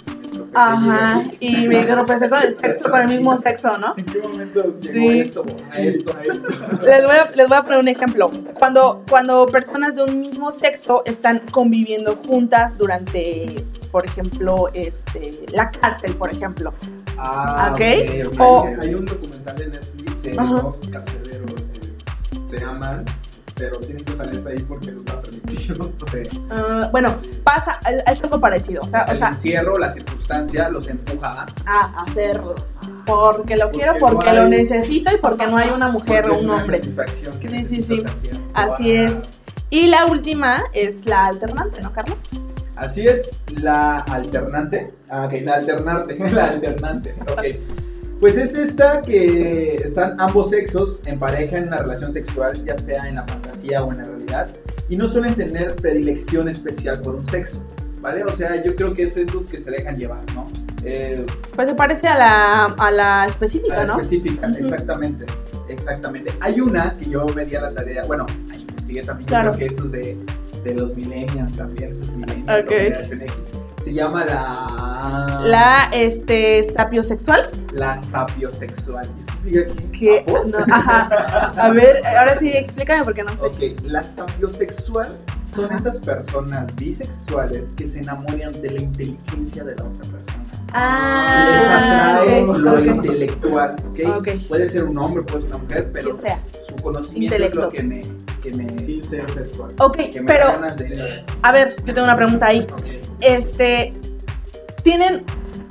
Ajá, y me tropecé con el sexo, con el mismo sexo, ¿no? ¿En qué momento llegó Sí. esto a esto? a esto. Les voy, a, les voy a poner un ejemplo. Cuando, cuando personas de un mismo sexo están conviviendo juntas durante, por ejemplo, este, la cárcel, por ejemplo. Ah, Ok. ok, ok. O- Hay, hay un documental de Netflix de Ajá. dos carceleros que se aman, pero tienen que salirse ahí porque no está permitido. Sí. Ah, bueno, pasa, es algo parecido. O sea, O sea, o sea, el encierro, la circunstancia los empuja a a hacerlo. Porque lo quiero, Porque no lo hay- necesito y porque no hay una mujer o un hombre. satisfacción que Sí, sí, sí. Así es. Y la última es la alternante, ¿no, Carlos? Así es, la alternante. Ah, ok, la alternante. La alternante. Ok. Pues es esta que están ambos sexos en pareja en una relación sexual, ya sea en la fantasía o en la realidad, y no suelen tener predilección especial por un sexo, ¿vale? O sea, yo creo que es esos que se dejan llevar, ¿no? Eh, Pues se parece a la, a la a específica, la ¿no? específica, exactamente, exactamente. Hay una que yo me di a la tarea, bueno, ahí me sigue también, yo creo que esos de, de los millennials también, esos millennials Ok. o generación X. Se llama la... La este sapiosexual. La sapiosexual. ¿Sapos? no, ajá. A ver, ahora sí explícame porque no sé. Ok, la sapiosexual son Ajá. estas personas bisexuales que se enamoran de la inteligencia de la otra persona. Ah, Les atrae lo ok. intelectual, ¿ok? Ok. Puede ser un hombre, puede ser una mujer, pero su conocimiento Intelecto. es lo que me, que me, Sin ser sexual. Ok, que me pero, ganas de... a ver, yo tengo una pregunta ahí. Ok. Este, tienen,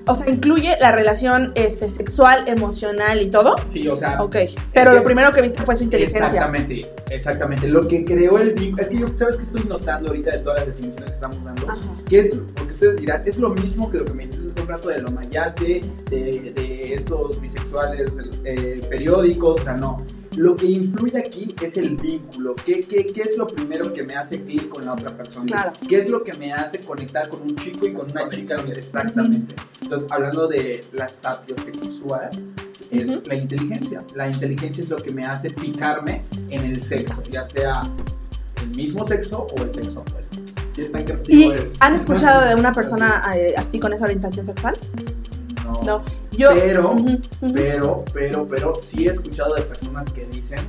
o sea, incluye la relación este, sexual, emocional y todo. Sí, o sea, Ok, pero que- lo primero que viste fue su inteligencia. Exactamente, exactamente. Lo que creó el vínculo, es que yo, ¿sabes qué estoy notando ahorita de todas las definiciones que estamos dando? Ajá. que es, porque ustedes dirán, es lo mismo que lo que me dijiste hace un rato de lo mayate, de, de esos bisexuales eh, periódicos, o sea, no. Lo que influye aquí es el vínculo. ¿Qué, qué, qué es lo primero que me hace clic con la otra persona? Claro. ¿Qué es lo que me hace conectar con un chico y con una chica? Exactamente. Entonces, hablando de la sapiosexual, es la inteligencia. La inteligencia es lo que me hace fijarme en el sexo, ya sea el mismo sexo o el sexo opuesto. ¿Qué tan ¿Y han escuchado de una persona eh, así con esa orientación sexual? No. No. Yo. Pero, pero, pero, pero, sí he escuchado de personas que dicen,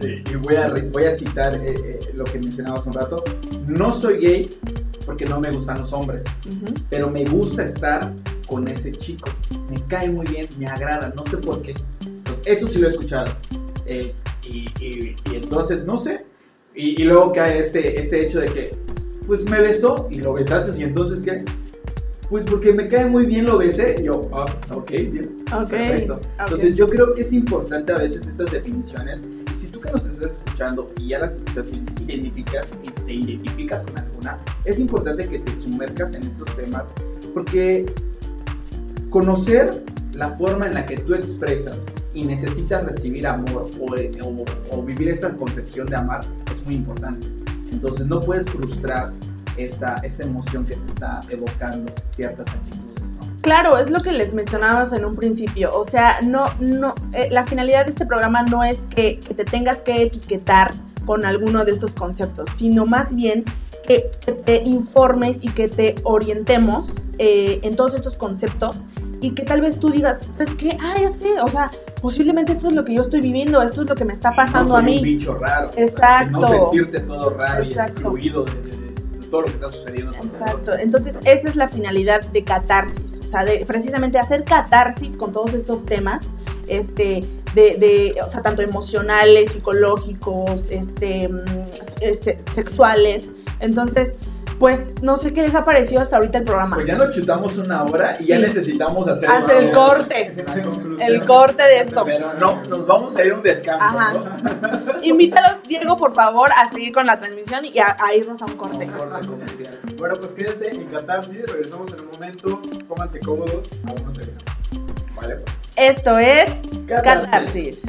eh, y voy a, re- voy a citar eh, eh, lo que mencionaba hace un rato, no soy gay, porque no me gustan los hombres, pero me gusta estar con ese chico. Me cae muy bien, me agrada, no sé por qué. Pues eso sí lo he escuchado. Y, y- y entonces, no sé. Y, y luego cae este, este hecho de que, pues me besó y lo besaste y entonces, ¿qué? Pues porque me cae muy bien, lo besé. Yo, ah, ok, bien. Ok, Perfecto. Entonces yo creo que es importante a veces estas definiciones. Si tú que nos estás escuchando y ya las las identificas y te identificas con alguna, es importante que te sumercas en estos temas porque conocer la forma en la que tú expresas y necesitas recibir amor o, o- o vivir esta concepción de amar es muy importante. Entonces no puedes frustrar esta, esta emoción que te está evocando ciertas actitudes. ¿no? Claro, es lo que les mencionábamos en un principio. O sea, no, no, eh, la finalidad de este programa no es que, que te tengas que etiquetar con alguno de estos conceptos, sino más bien que, te informes y que te orientemos eh, en todos estos conceptos y que tal vez tú digas, ¿sabes qué? Ah, ya sé, o sea, posiblemente esto es lo que yo estoy viviendo, esto es lo que me está pasando no a soy mí. un bicho raro. Exacto. No sentirte todo raro Exacto. y excluido todo lo que está sucediendo. Exacto, entonces esa es la finalidad de catarsis, o sea, de precisamente hacer catarsis con todos estos temas, este, de, de, o sea, tanto emocionales, psicológicos, este, mm, se- sexuales, entonces, pues, no sé qué les ha parecido hasta ahorita el programa. Pues ya nos chutamos una hora y ya necesitamos hacer Haz el corte, el corte de esto. Pero no, nos vamos a ir a un descanso, Ajá. ¿no? Invítalos, Diego, por favor, a seguir con la transmisión y a, a irnos a un corte. Un corte comercial. Bueno, pues quédense en Catarsis, regresamos en un momento, pónganse cómodos, aún no terminamos. Vale, pues. Esto es Catarsis. Catarsis.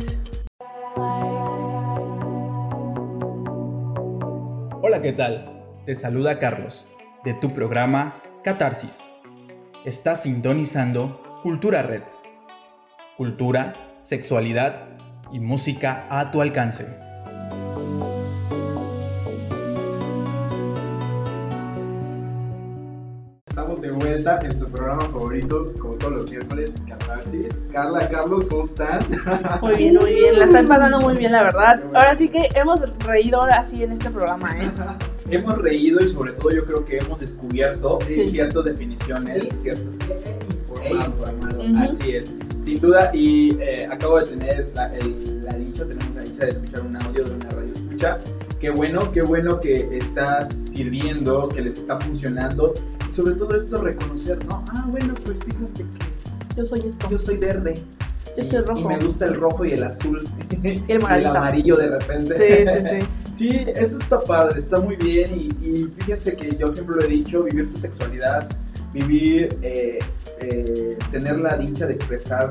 Hola, ¿qué tal? Te saluda Carlos, de tu programa Catarsis. Estás sintonizando Cultura Red. Cultura, sexualidad y música a tu alcance. Estamos de vuelta en su programa favorito, como todos los miércoles, Catarsis. Carla, Carlos, ¿cómo están? Muy bien, muy bien, la están pasando muy bien, la verdad. Ahora sí que hemos reído ahora sí en este programa, ¿eh? Hemos reído y sobre todo yo creo que hemos descubierto Sí. ciertas definiciones, Sí. ciertos e Informado. informado. Ujú. Así es, sin duda. Y eh, acabo de tener la, el- la dicha, tenemos la dicha de escuchar un audio de una radio escucha. Qué bueno, qué bueno que estás sirviendo, que les está funcionando. Y sobre todo esto, reconocer, ¿no? Ah, bueno, pues fíjate que Yo soy esto. yo soy verde. Yo y, soy rojo. Y me gusta el rojo y el azul. Y el moradito. amarillo de repente. Sí, sí, sí. Sí, eso está padre, está muy bien y, y fíjense que yo siempre lo he dicho, vivir tu sexualidad, vivir, eh, eh, tener la dicha de expresar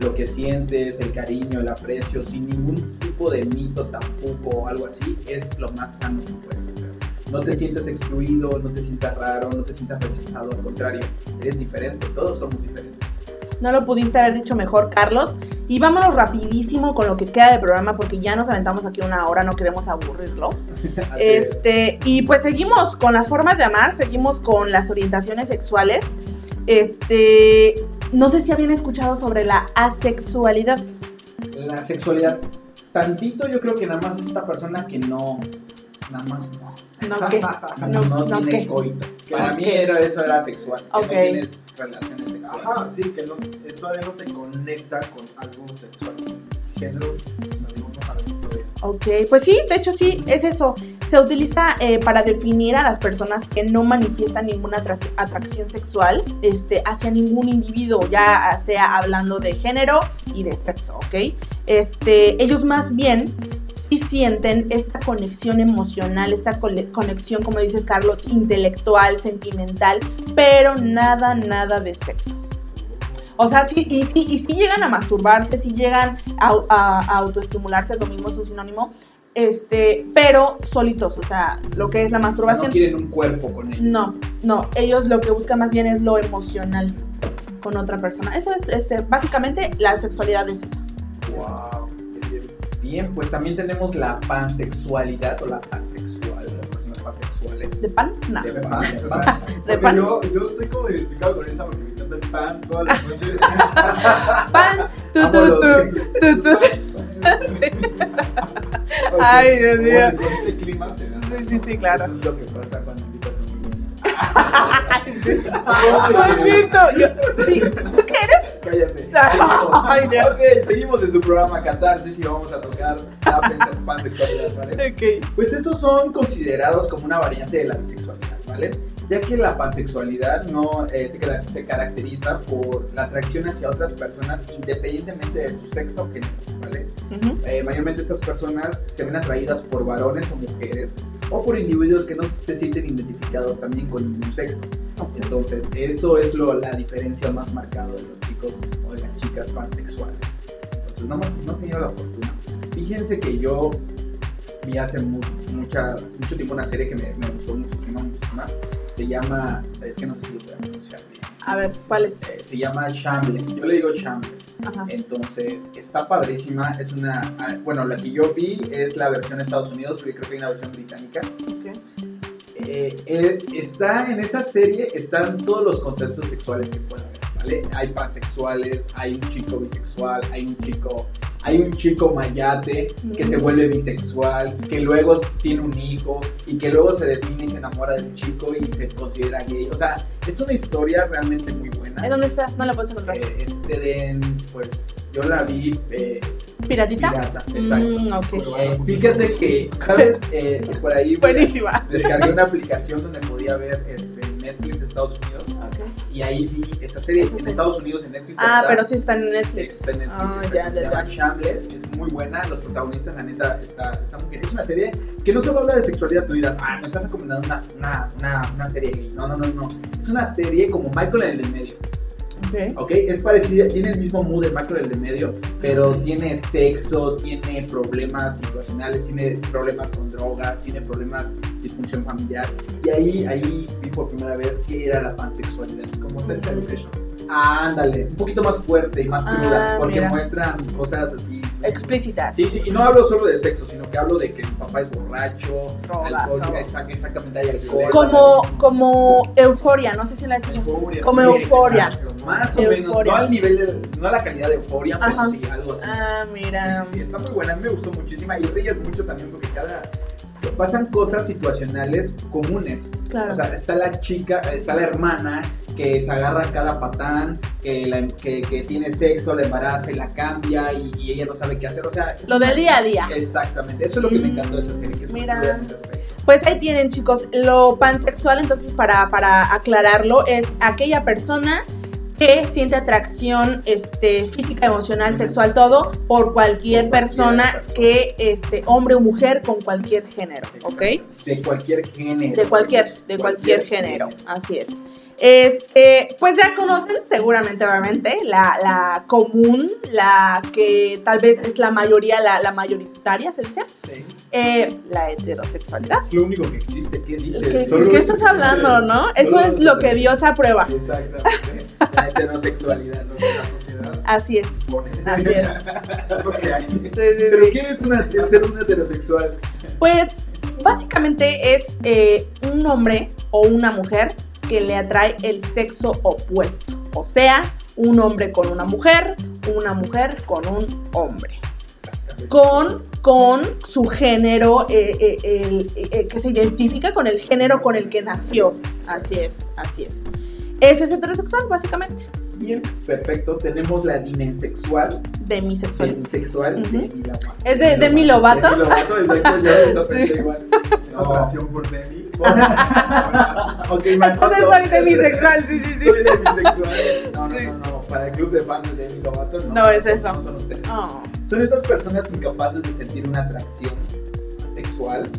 lo que sientes, el cariño, el aprecio, sin ningún tipo de mito tampoco o algo así, es lo más sano que puedes hacer. No te sientes excluido, no te sientas raro, no te sientas rechazado, al contrario, eres diferente, todos somos diferentes. No lo pudiste haber dicho mejor, Carlos. Y vámonos rapidísimo con lo que queda del programa porque ya nos aventamos aquí una hora, no queremos aburrirlos. Es. Este, y pues seguimos con las formas de amar, seguimos con las orientaciones sexuales. Este, no sé si habían escuchado sobre la asexualidad. La sexualidad, tantito yo creo que nada más es esta persona que no, nada más no. No qué, No, no, no, no tiene qué. coito. Para mí era, eso era sexual. que Ok. No tiene relaciones sexuales. Ajá, sí, que no, eh, todavía no se conecta con algo sexual. Género, pues, no, no sabemos todavía. Ok, pues sí, de hecho sí, es eso. Se utiliza eh, para definir a las personas que no manifiestan ninguna atra- atracción sexual este, hacia ningún individuo, ya sea hablando de género y de sexo, ¿ok? Este, ellos más bien sí sienten esta conexión emocional, esta conexión, como dices Carlos, intelectual, sentimental, pero nada, nada de sexo. O sea, sí, y sí, y sí llegan a masturbarse, sí llegan a, a- a autoestimularse, lo mismo es un sinónimo, este, pero solitos, o sea, lo que es la masturbación. no quieren un cuerpo con ellos. No, no, ellos lo que buscan más bien es lo emocional con otra persona. Eso es, este, básicamente, la sexualidad es esa. Wow. Bien. Pues también tenemos la pansexualidad o la pansexual, las personas pansexuales. ¿De pan? No. De pan, de pan. De. Yo, yo estoy como identificado con esa porque me encanta el pan todas las noches. Pan, tu, tu, tu, tu, tu. Ay, Dios mío. Con este clima se da. Sí, sí, sí, claro. Eso es lo que pasa cuando No es cierto. Yo- sí. ¿Tú qué eres? Cállate. Ay, ok, seguimos en su programa Catarsis y vamos a tocar la pan- pansexualidad, ¿vale? Ok. Pues estos son considerados como una variante de la bisexualidad, ¿vale? Ya que la pansexualidad no eh, se, se caracteriza por la atracción hacia otras personas independientemente de su sexo o género, ¿vale? Eh, mayormente estas personas se ven atraídas por varones o mujeres o por individuos que no se sienten identificados también con ningún sexo. Entonces, eso es lo, la diferencia más marcada de los chicos o de las chicas pansexuales. Entonces, no, no he tenido la fortuna. Fíjense que yo vi hace mu- mucha, mucho tiempo una serie que me, me gustó muchísimo, muchísima. Se llama, es que no sé si lo a pronunciar bien. A ver, ¿cuál es? Eh, se llama Shameless. Yo le digo Shameless. Ajá. Entonces, está padrísima. Es una. ah, Bueno, la que yo vi es la versión de Estados Unidos, porque creo que hay una versión británica. Ok. Eh, eh, está en esa serie, están todos los conceptos sexuales que pueda haber, ¿vale? Hay pansexuales, hay un chico bisexual, hay un chico. Hay un chico mayate que se Mm. vuelve bisexual, que luego tiene un hijo y que luego se define y se enamora del chico y se considera gay. O sea, es una historia realmente muy buena. ¿En dónde está? No la puedes encontrar. Eh, este de, pues, yo la vi eh, ¿Piratita? pirata, exacto. Mm, fíjate que, ¿sabes? Eh, por ahí Buenísima. descargué una aplicación donde podía ver este, Netflix de Estados Unidos. Y ahí vi esa serie en Estados Unidos en Netflix. Ah, está- pero sí está en Netflix. Está en Netflix, Ah, está- ya, se ya, llama ya. Shameless, es muy buena, los protagonistas, la neta, está, está muy bien. Es una serie que no solo habla de sexualidad, tú dirás, ah, me estás recomendando una, una, una, una serie gay. No, no, no, no. Es una serie como Michael en el medio. Ok. Ok, es parecida, tiene el mismo mood de Michael el de medio, pero tiene sexo, tiene problemas situacionales, tiene problemas con drogas, tiene problemas de disfunción familiar. Y ahí, ahí vi por primera vez que era la pansexualidad, como sex education. Ah, ándale, un poquito más fuerte y más Ah, cruda, porque mira. muestran cosas así. Explícitas. Sí, sí, y no hablo solo de sexo, sino que hablo de que mi papá es borracho, alcohol, exact- exactamente hay alcohol. Como, como euforia, no sé si la has. Euforia. Como euforia. Exacto, Más o menos, no al nivel, de- no a la calidad de euforia, pero sí algo así. Ah, mira. Sí, sí, está muy buena, a mí me gustó muchísima y ríes mucho también porque cada pasan cosas situacionales comunes. Claro. O sea, está la chica, está la hermana que se agarra a cada patán, que, la- que, que tiene sexo, la embaraza y la cambia y, y ella no sabe qué hacer. O sea, Lo del día a día. Exactamente, eso es lo que me Mm, encantó de esa serie, que es mira. Pues ahí tienen, chicos, lo pansexual, entonces para, para aclararlo, es aquella persona que siente atracción este, física, emocional, sexual, todo, por cualquier persona que, este, hombre o mujer, con cualquier género, ¿ok? De cualquier género. De cualquier, de cualquier género, así es. Este, pues ya conocen seguramente, obviamente, la, la común, la que tal vez es la mayoría, la, la mayoritaria, ¿se dice? Sí. Eh, la heterosexualidad. Es lo único que existe, ¿qué dices? ¿Qué, Solo qué estás hablando, no? Eso es lo que Dios aprueba. Exactamente. La heterosexualidad, ¿no? La sociedad Así es. pone. Así es. Sí, sí, Pero sí. ¿qué es una, ser un heterosexual? Pues básicamente es eh, un hombre o una mujer que le atrae el sexo opuesto. O sea, un hombre con una mujer, una mujer con un hombre. Con, con su género, eh, eh, el- eh, que se identifica con el género con el que nació. Así es, así es. Eso es heterosexual, básicamente. Bien, perfecto. Tenemos la dimensexual, Demisexual. demisexual Ujú. de Demi Lovato. Es de Demi Lovato. Demi Lovato, exacto. Yo pensé igual. Esa por Demi. ok, me Entonces soy demisexual, sí, sí, sí. Soy demisexual. No, no, Sí. no, no. Para el club de fans de Demi Lovato, no. No es eso. No son ustedes. Oh. Son estas personas incapaces de sentir una atracción sexual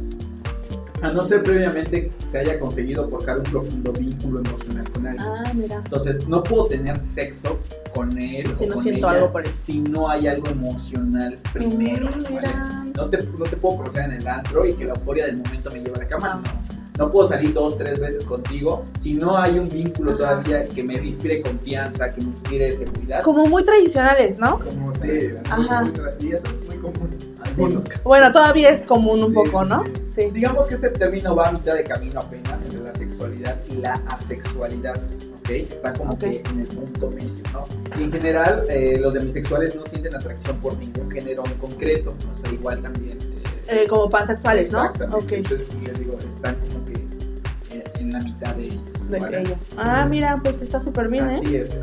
a no ser previamente se haya conseguido forjar un profundo vínculo emocional con alguien. Ah, mira. Entonces, no puedo tener sexo con él Si o no con siento ella algo por él. si no hay algo emocional primero. Mm, ¿vale? mira. No, te, no te puedo conocer en el antro y que la euforia del momento me lleve a la cama. No. No. No puedo salir dos, tres veces contigo si no hay un vínculo todavía que me inspire confianza, que me inspire seguridad. Como muy tradicionales, ¿no? Como sí, Ajá. y eso es muy común. Algunos. Bueno, todavía es común un Sí, poco, sí, ¿no? sí. Sí. Digamos que este término va a mitad de camino apenas entre la sexualidad y la asexualidad, ¿ok? Está como que en el punto medio, ¿no? Y en general, eh, los demisexuales no sienten atracción por ningún género en concreto, o sea, igual también... eh, Eh, como pansexuales, ¿no? Exactamente. Ok. Entonces, les digo, están como la mitad de ellos. de ¿vale? ello. Ah, mira, pues está súper bien, ¿eh? Así es.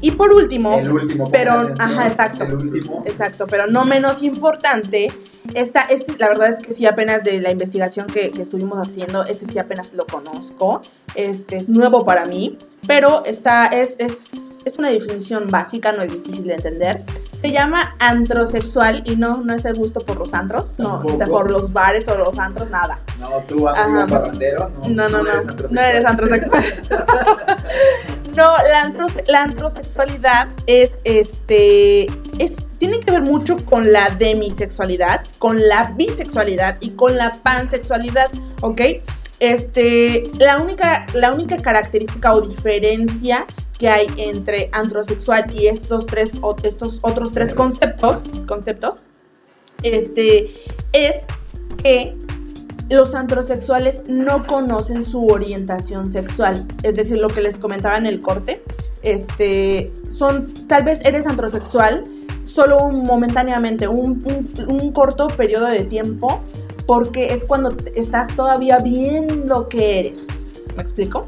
Y por último, El último. pero- atención, ajá, exacto. El último. exacto, pero no menos importante, esta, este, la verdad es que sí, apenas de la investigación que, que estuvimos haciendo, este sí apenas lo conozco, este es nuevo para mí, pero esta es, es, es una definición básica, no es difícil de entender. Se llama antrosexual y no, no es el gusto por los antros, no, Tampoco. por los bares o los antros, nada. No, tú, amigo Ajá. parrandero, no. No, no, no, eres no eres antrosexual. no, la, antros- la antrosexualidad es, este, es, tiene que ver mucho con la demisexualidad, con la bisexualidad y con la pansexualidad, ¿ok? Este, la única, la única característica o diferencia que hay entre antrosexual y estos tres, o- estos otros tres conceptos, conceptos, este, es que los antrosexuales no conocen su orientación sexual. Es decir, lo que les comentaba en el corte, este, son, tal vez eres antrosexual solo un- momentáneamente, un, un- un corto periodo de tiempo, porque es cuando estás todavía viendo que eres. ¿Me explico?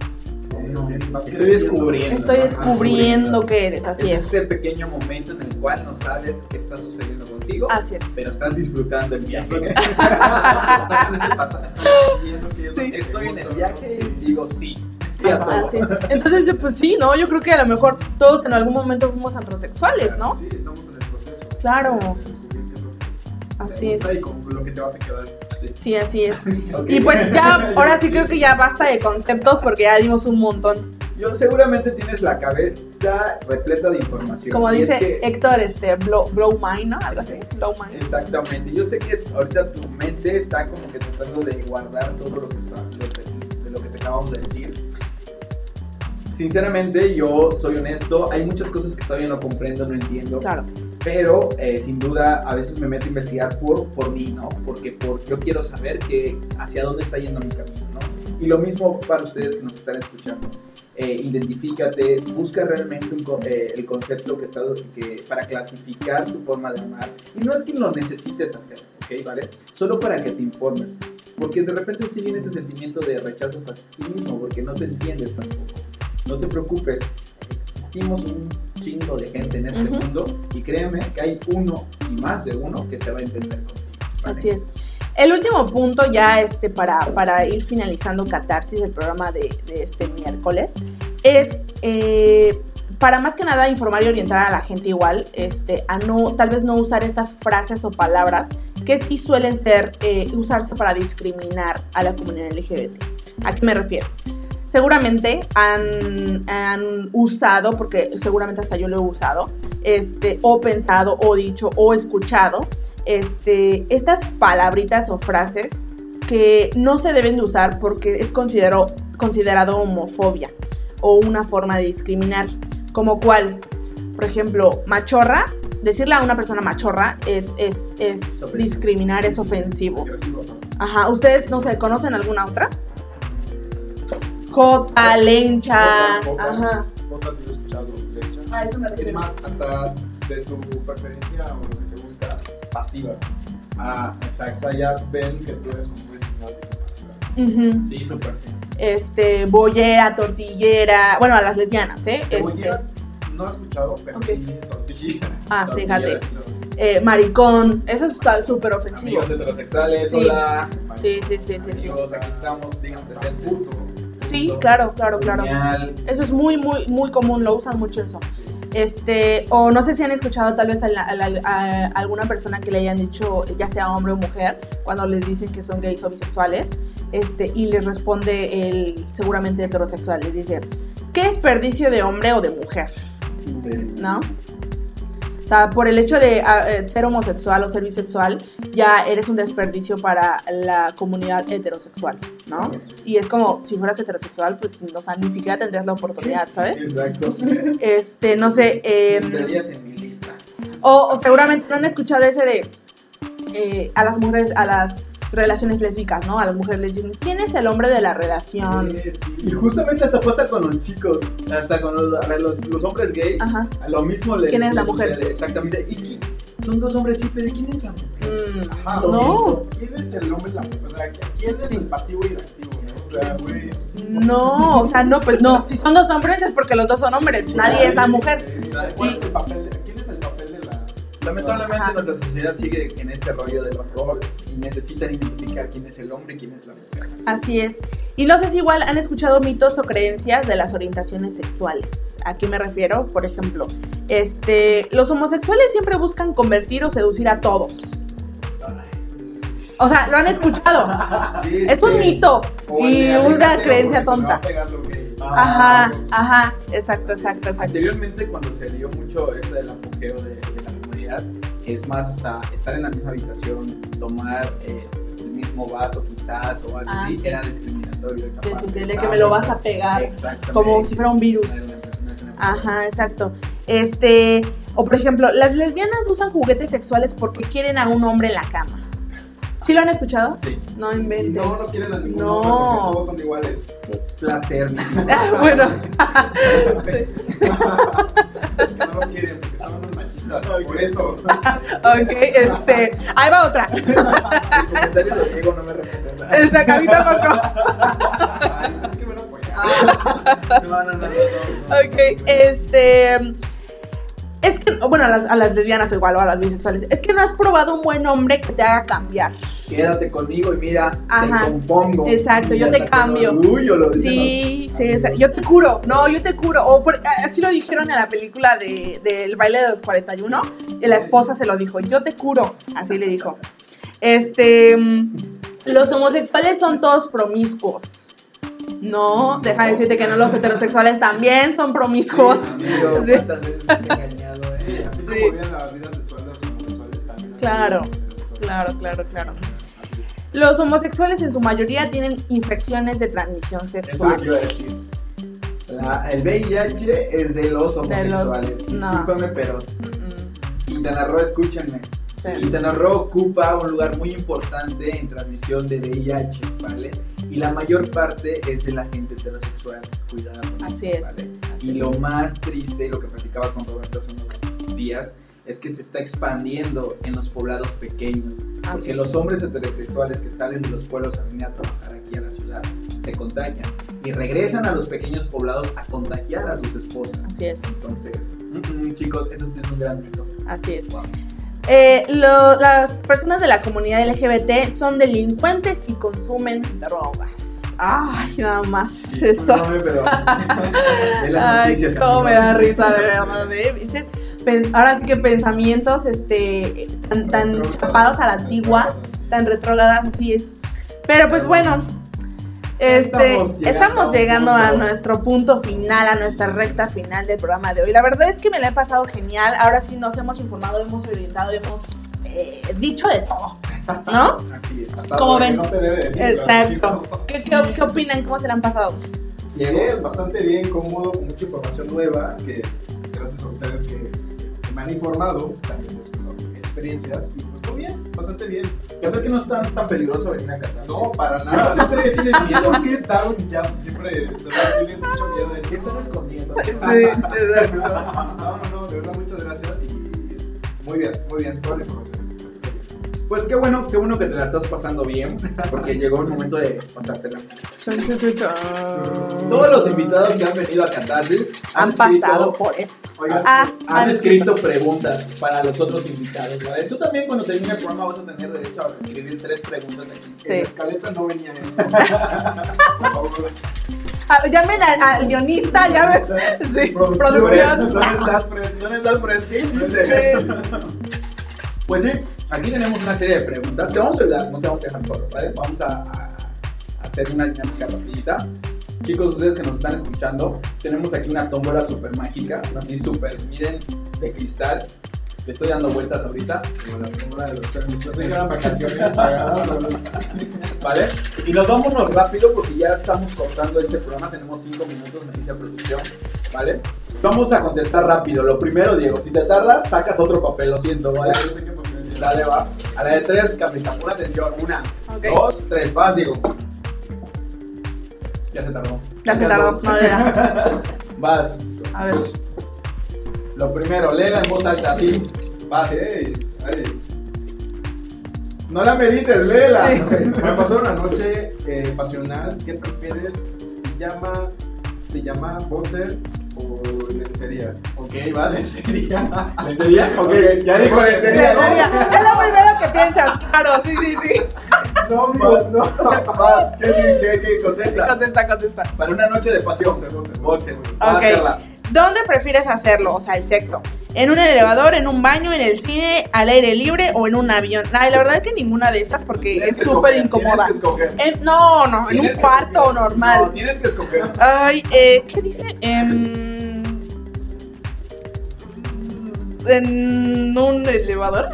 No, Estoy descubriendo. Estoy ¿no? descubriendo que eres, así es es. ese pequeño momento en el cual no sabes qué está sucediendo contigo, Así es. pero estás disfrutando el viaje. Sí. Estoy en el viaje y digo sí. Sí a todo. Es. Entonces, yo, pues sí, ¿no? Yo creo que a lo mejor todos en algún momento fuimos antrosexuales, ¿no? Sí, estamos en el proceso. Claro. Así es. Y con lo que te vas a quedar. Sí. Sí, así es. Y pues ya, ahora sí creo que ya basta de conceptos porque ya dimos un montón. Yo seguramente tienes la cabeza repleta de información. Como es dice que- Héctor, este, blow, blow mind, ¿no? Algo así, blow mind. Exactamente. Yo sé que ahorita tu mente está como que tratando de guardar todo lo que está, lo que- de lo que te acabamos de decir. Sinceramente, yo soy honesto. Hay muchas cosas que todavía no comprendo, no entiendo. Claro. Pero eh, sin duda a veces me meto a investigar por, por mí, ¿no? Porque por, yo quiero saber que, hacia dónde está yendo mi camino, ¿no? Y lo mismo para ustedes que nos están escuchando. Eh, identifícate, busca realmente eh, el concepto que está para clasificar tu forma de amar. Y no es que lo necesites hacer, ¿ok? ¿Vale? Solo para que te informes. Porque de repente sí viene este sentimiento de rechazo hasta ti mismo, porque no te entiendes tampoco. No te preocupes, existimos un chingo de gente en este Ujú. mundo y créeme que hay uno y más de uno que se va a entender contigo. ¿vale? Así es. El último punto ya este, para, para ir finalizando Catarsis, el programa de, de este miércoles, es eh, para más que nada informar y orientar a la gente igual, este, a no, tal vez no usar estas frases o palabras que sí suelen ser, eh, usarse para discriminar a la comunidad LGBT. ¿A qué me refiero? Seguramente han, han usado, porque seguramente hasta yo lo he usado, este, o pensado, o dicho, o escuchado, este, estas palabritas o frases que no se deben de usar porque es considero, considerado homofobia o una forma de discriminar. Como cual, por ejemplo, machorra, decirle a una persona machorra es, es, es discriminar, es ofensivo. Ajá, ¿ustedes no se conocen alguna otra? Jota, lencha, ajá. sí lo he escuchado, de hecho. A eso me Es refiero. más, hasta de tu preferencia o lo que te gusta, pasiva. Ah, O sea, ya ven que tú eres un original de esa pasiva. Sí, súper sí. Este, bollera, tortillera, bueno, a las lesbianas, ¿eh? Este, no he escuchado, pero sí tortilla. ah, tortillera. fíjate. Eh, maricón, eso es súper ofensivo. Amigos heterosexuales, Sí. hola. Sí, sí, sí, sí, sí. Amigos, aquí estamos, digan presente. Puto. Sí, claro, claro, claro. Genial. Eso es muy, muy, muy común, lo usan mucho eso. Este, o no sé si han escuchado tal vez a, la- a la- a alguna persona que le hayan dicho, ya sea hombre o mujer, cuando les dicen que son gays o bisexuales, este, y les responde el seguramente heterosexual, les dice, ¿qué desperdicio de hombre o de mujer? ¿No? O sea, por el hecho de ah, eh, ser homosexual o ser bisexual, ya eres un desperdicio para la comunidad heterosexual, ¿no? Y es como si fueras heterosexual, pues, o sea, ni siquiera tendrías la oportunidad, ¿sabes? Exacto. Este, no sé, eh, en mi lista. o, o seguramente no han escuchado ese de eh, a las mujeres, a las relaciones lésbicas, ¿no? A las mujeres les dicen, ¿quién es el hombre de la relación? Sí, sí. Y justamente hasta pasa con los chicos, hasta con los, los- los hombres gays. Ajá. A lo mismo les ¿Quién es la mujer? sucede, Exactamente. Y son dos hombres, sí, pero ¿quién es la mujer? Mm, Ajá, no. ¿Quién es el hombre? La, o sea, ¿quién es Sí. el pasivo y el activo? ¿no? O sea, sea, güey. No, o sea, no, pues no. Si son dos hombres es porque los dos son hombres. Nadie es la mujer. ¿Cuál es el papel de- Lamentablemente Ajá. nuestra sociedad sigue en este rollo del horror y necesitan identificar quién es el hombre y quién es la mujer. Así es. Y no sé si igual han escuchado mitos o creencias de las orientaciones sexuales. ¿A qué me refiero? Por ejemplo, este, los homosexuales siempre buscan convertir o seducir a todos. O sea, lo han escuchado. Sí, Es un mito O y una creencia tonta. Ajá, ajá, exacto, exacto, exacto. Anteriormente cuando se dio mucho esto del apogeo de, es más hasta estar en la misma habitación, tomar eh, el mismo vaso quizás o algo Ah, así, sí. era discriminatorio. esa Sí, parte, sí, de que me lo vas a pegar. Como si fuera un virus. no Ajá, exacto. Este, o por ejemplo, las lesbianas usan juguetes sexuales porque quieren a un hombre en la cama. ¿Sí lo han escuchado? Sí, No inventes. no, no quieren a ningún No. porque todos son iguales. es placer. bueno, no los quieren porque son unos machistas. Por eso. ok, este, ahí va otra. El comentario de Diego no me representa. Exacto, a mí tampoco. Ay, es que me lo no, no, no, no, no. Ok, este. Es que, bueno, a las, a las lesbianas igual o a las bisexuales. Es que no has probado un buen hombre que te haga cambiar. Quédate conmigo y mira, Ajá. te compongo. Exacto, yo te cambio. lo orgullo lo Sí, los- sí, exacto. yo te curo. No, yo te curo. O por- así lo dijeron en la película de, del baile de los 41. Y la esposa se lo dijo, yo te curo. Así le dijo. Este. mm, Los homosexuales son todos promiscuos. No, deja de decirte que no, los heterosexuales también son promiscuos. Sí, sí, yo Sí. engañado, eh. así Sí. como viven la vida sexual de los homosexuales también. Claro, claro, claro, claro. Los homosexuales en su mayoría tienen infecciones de transmisión Eso sexual. iba a decir. La- el VIH es de los homosexuales. Discúlpame, pero Quintana Roo, escúchenme. Quintana Roo ocupa un lugar muy importante en transmisión de VIH, ¿vale? Y la mayor parte es de la gente heterosexual cuidada. por Así eso, es. ¿vale? así Y lo más triste, lo que platicaba con Roberto hace unos días, es que se está expandiendo en los poblados pequeños. Así Porque es. los hombres heterosexuales que salen de los pueblos a venir a trabajar aquí a la ciudad se contagian y regresan a los pequeños poblados a contagiar a sus esposas. Así es, Entonces, mm, mm, chicos, eso sí es un gran mito. así es. Wow. Eh, lo- las personas de la comunidad LGBT son delincuentes y consumen drogas. Ay, nada más eso. Discúlpame, pero Ay, cómo me da risa, de verdad. ¿eh? Ahora sí que pensamientos este, tan, tan chapados a la antigua, tan retrógradas, así es. Pero pues bueno, este, Estamos llegando estamos llegando a nuestro punto final, a nuestra recta final del programa de hoy. La verdad es que me la he pasado genial. Ahora sí nos hemos informado, hemos orientado, hemos eh, dicho de todo, ¿no? Así es. Hasta ¿Cómo lo que ven? No te debe decir, Exacto. ¿Qué, qué, qué opinan? ¿Cómo se la han pasado? Bien, bastante bien, cómodo, con mucha información nueva, que gracias a ustedes que, que me han informado, también pues, con experiencias, y pues muy bien, bastante bien. Ya ves que no es tan, tan peligroso venir a Qatar. No, para nada. No, en serio, tienen miedo. ¿Por qué Down ya siempre tienen mucho miedo de qué están escondiendo? ¿Qué Sí, exacto. No, no, no, de verdad, muchas gracias y muy bien, muy bien, toda la información. Pues qué bueno, qué bueno que te la estás pasando bien, porque llegó el momento de pasártela. Todos los invitados que han venido a Catarsis han escrito- pasado por esto. Oigan, Ah, han escrito preguntas para los otros invitados. ¿vale? Tú también cuando termine el programa vas a tener derecho a escribir tres preguntas aquí. Sí. En la escaleta no venía eso. Por favor. Llamen al, guionista, llamen. Sí, Producción. producción. ¿Dónde estás, Fred? ¿Dónde estás, Fred? ¿Qué hiciste? Pues sí, aquí tenemos una serie de preguntas. Te vamos a ayudar, no te vamos a dejar solo, ¿vale? Vamos a, hacer una dinámica rapidita. Chicos, ustedes que nos están escuchando, tenemos aquí una tómbola súper mágica, así súper, miren, de cristal. Le estoy dando vueltas ahorita, Como la fórmula de los qué eran vacaciones pagadas. ¿vale? Y nos vámonos rápido porque ya estamos cortando este programa, tenemos 5 minutos, me dice producción, ¿vale? Vamos a contestar rápido. Lo primero, Diego, si te tardas, sacas otro papel, lo siento, ¿vale? Dale, va. A la de tres, Camila, pon atención. Una, dos, tres, vas, Diego. Ya se tardó. Ya se tardó, no era. Vas. A ver. Lo primero, léela en voz alta, así. Vas. Ey, ay. No la medites, léela. Me pasó una noche eh, pasional. ¿Qué prefieres? ¿Te llama, te llama boxer o lencería? Ok, vas. Lencería. ¿Lencería? Ok, ya dijo Sí, lencería. ¿no? Es lo primero que piensas, claro, sí, sí, sí. No, más, no. Más. ¿Qué, qué, qué, qué? Contesta. Contesta, contesta. Para una noche de pasión. Boxer, boxer. Boxer. Vas a Ok. hacerla. ¿Dónde prefieres hacerlo? O sea, el sexo. ¿En un elevador, en un baño, en el cine, al aire libre o en un avión? Ay, la verdad es que ninguna de estas porque Tienes es súper incómoda. Tienes que escoger. En- no, no, en un cuarto escoger. normal. No, tienes que escoger. Ay, eh, ¿qué dice? Em, ¿En un elevador?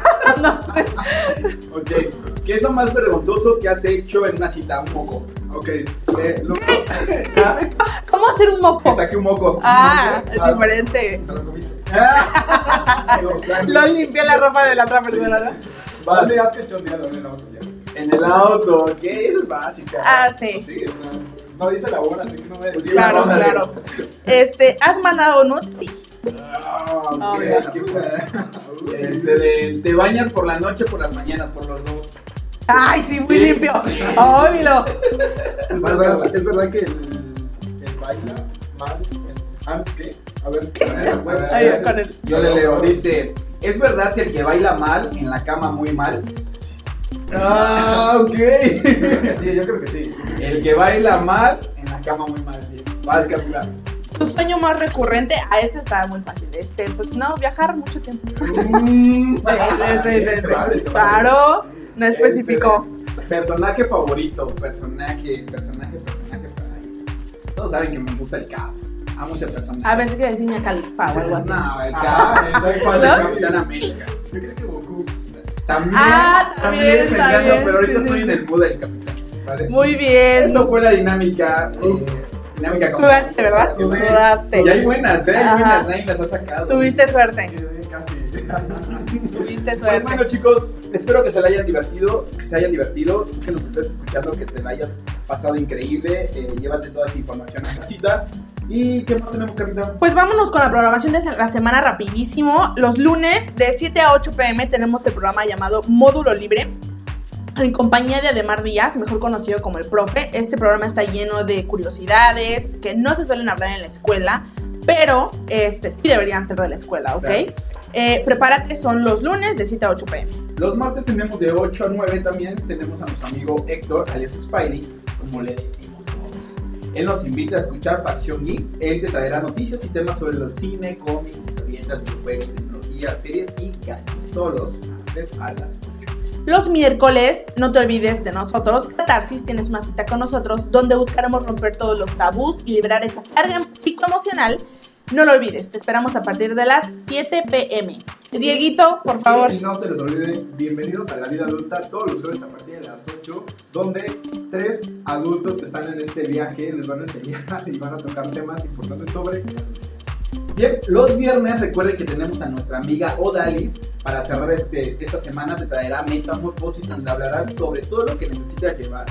no sé. Ok. ¿Qué es lo más vergonzoso que has hecho en una cita? Un moco. Ok. Eh, lo, ¿Cómo hacer un moco? saqué un moco. Ah, es Ah. diferente. ¿Te lo comiste? Ah. Lo limpié la ropa de la otra persona, ¿no? ¿Dónde has cachoneado en el auto ya? En el auto, ok, eso es básica. Ah, sí. Sí, o sea, no dice la hora, así que no a decir Claro, claro. Este, ¿has mandado nudes? Sí. Ok. Obvio. Qué bueno. Este de, te bañas por la noche, por las mañanas, por los dos. Ay, sí, muy Sí. limpio. Óbvio. Es verdad, es verdad que el, el baila mal. ah, ¿Qué? A ver, a ver, pues, Ahí, con el- Yo le leo, dice, ¿es verdad que el que baila mal, en la cama muy mal? Ah, ok. Sí, yo creo que sí. El que baila mal, en la cama muy mal. sí. Vas, capitán. Tu sueño más recurrente, a este está muy fácil. Este, pues no, viajar mucho tiempo. Claro, no Este, especificó. Personaje favorito, personaje, personaje, personaje. Todos saben que me gusta el Cap. Amo ese personaje. A veces que decir Mia Khalifa o algo así. No, el Ah, Cap. soy fan de. Capitán América. Yo creo que Goku. También, Ah, también, encanta, bien, pero ahorita sí, estoy sí, en el mood del Capitán. ¿vale? Muy bien. Eso fue la dinámica. eh, dinámica Sudaste, ¿verdad? Sudaste. Y hay buenas, ¿eh? Hay Ajá. buenas, nadie las ha sacado. Tuviste suerte. Casi. Tuviste Pues suerte. bueno chicos, espero que se la hayan divertido, que se hayan divertido, que nos estés escuchando, que te la hayas pasado increíble, eh, llévate toda esta información a casita. ¿Y qué más tenemos, capitán? Pues vámonos con la programación de la semana rapidísimo. Los lunes de 7 a 8 pm tenemos el programa llamado Módulo Libre. En compañía de Ademar Díaz, mejor conocido como el profe, este programa está lleno de curiosidades que no se suelen hablar en la escuela, pero este, sí deberían ser de la escuela, ¿ok? Claro. Eh, prepárate, son los lunes de 7 a 8 pm. Los martes tenemos de 8 a 9 también, tenemos a nuestro amigo Héctor, alias Spidey, como le decimos todos. Él nos invita a escuchar Facción Geek, él te traerá noticias y temas sobre el cine, cómics, historietas, videojuegos, tecnología, series y gadgets, todos los martes a las 8. Los miércoles, no te olvides de nosotros, Catarsis, tienes una cita con nosotros donde buscaremos romper todos los tabús y liberar esa carga psicoemocional. No lo olvides, te esperamos a partir de las 7 pm. Dieguito, por favor. Y no se les olvide, bienvenidos a la vida adulta todos los jueves a partir de las 8, donde tres adultos que están en este viaje les van a enseñar y van a tocar temas importantes sobre Bien, los viernes recuerden que tenemos a nuestra amiga Odalis para cerrar este, esta semana te traerá Metamorfosis donde hablarás sobre todo lo que necesitas llevar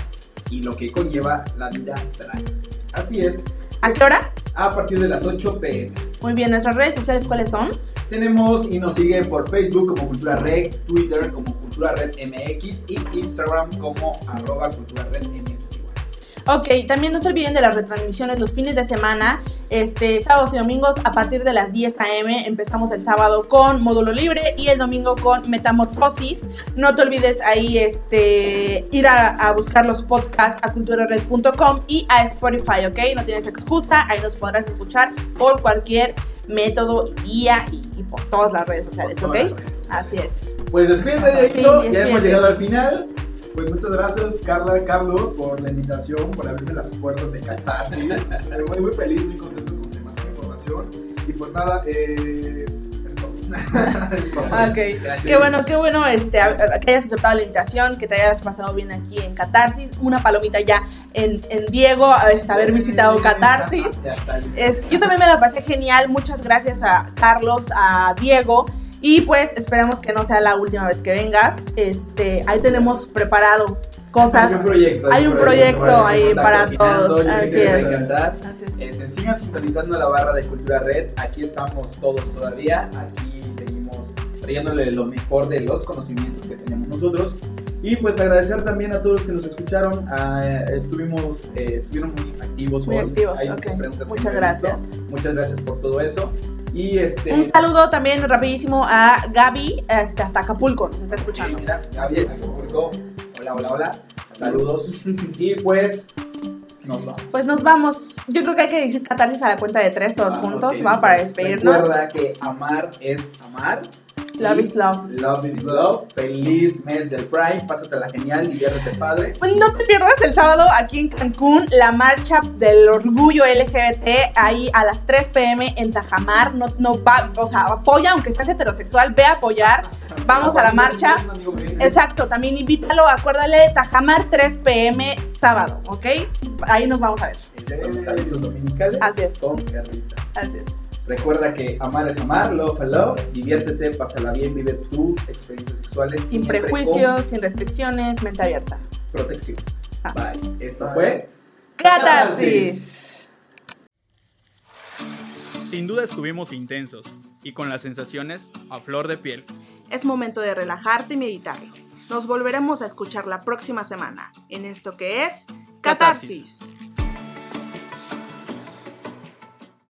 y lo que conlleva la vida trans. Así es, ¿A qué hora? a partir de las 8 pm. Muy bien, nuestras redes sociales, ¿cuáles son? Tenemos y nos siguen por Facebook como Cultura Red, Twitter como Cultura Red MX y Instagram como arroba Cultura Red MX. Ok, también no se olviden de las retransmisiones los fines de semana, este, sábados y domingos a partir de las 10 a.m. Empezamos el sábado con Módulo Libre y el domingo con Metamorfosis. No te olvides ahí este, ir a, a buscar los podcasts a culturared.com y a Spotify, ¿ok? No tienes excusa, ahí nos podrás escuchar por cualquier método y vía y, y por todas las redes sociales, ¿ok? Así es. Pues despídete de Sí, ya hemos llegado al final. Pues muchas gracias Carla, Carlos, por la invitación, por abrirme las puertas de Catarsis. Estoy muy, muy feliz, muy contento con demasiada información. Y pues nada, eh. Ok, Gracias. qué bueno, qué bueno este, que hayas aceptado la invitación, que te hayas pasado bien aquí en Catarsis. Una palomita ya en, en Diego, este, haber visitado Catarsis. Ya está listo. Es- yo también me la pasé genial. Muchas gracias a Carlos, a Diego. Y pues esperamos que no sea la última vez que vengas. Este, ahí tenemos preparado cosas. Hay un proyecto. Hay un proyecto para ahí para todos, Yo sé así que les va a es. encantar. Este, sigan sintonizando la barra de Cultura Red. Aquí estamos todos todavía. Aquí seguimos trayéndole lo mejor de los conocimientos que tenemos nosotros. Y pues agradecer también a todos los que nos escucharon. Ah, estuvimos, eh, estuvieron muy activos Muy hoy. activos, Hay ok. muchas preguntas que Muchas gracias. visto. Muchas gracias por todo eso. Y este. Un saludo también rapidísimo a Gaby este, hasta Acapulco, nos está Sí, escuchando. mira, Gaby, Acapulco. Hola, hola, hola. Saludos. y pues, nos vamos. Pues nos vamos. Yo creo que hay que decir catarsis a la cuenta de tres todos Ah, juntos, ok. ¿va? Para despedirnos. Recuerda que amar es amar. Love is love. Love is love. Feliz mes del Pride. Pásatela genial, diviértete padre. Pues no te pierdas el sábado aquí en Cancún la marcha del orgullo LGBT ahí a las 3 pm en Tajamar. No, no va, o sea, apoya, aunque seas heterosexual, ve a apoyar. Vamos a la marcha. Exacto, también invítalo, acuérdale, Tajamar 3 pm sábado, ¿ok? Ahí nos vamos a ver. Así es. con. Así es. Recuerda que amar es amar, love es love, diviértete, pásala bien, vive tus experiencias sexuales Sin prejuicios, sin restricciones, mente abierta. protección. Ah. Bye. Esto fue Catarsis. Sin duda estuvimos intensos y con las sensaciones a flor de piel. Es momento de relajarte y meditar. Nos volveremos a escuchar la próxima semana en esto que es Catarsis. Catarsis.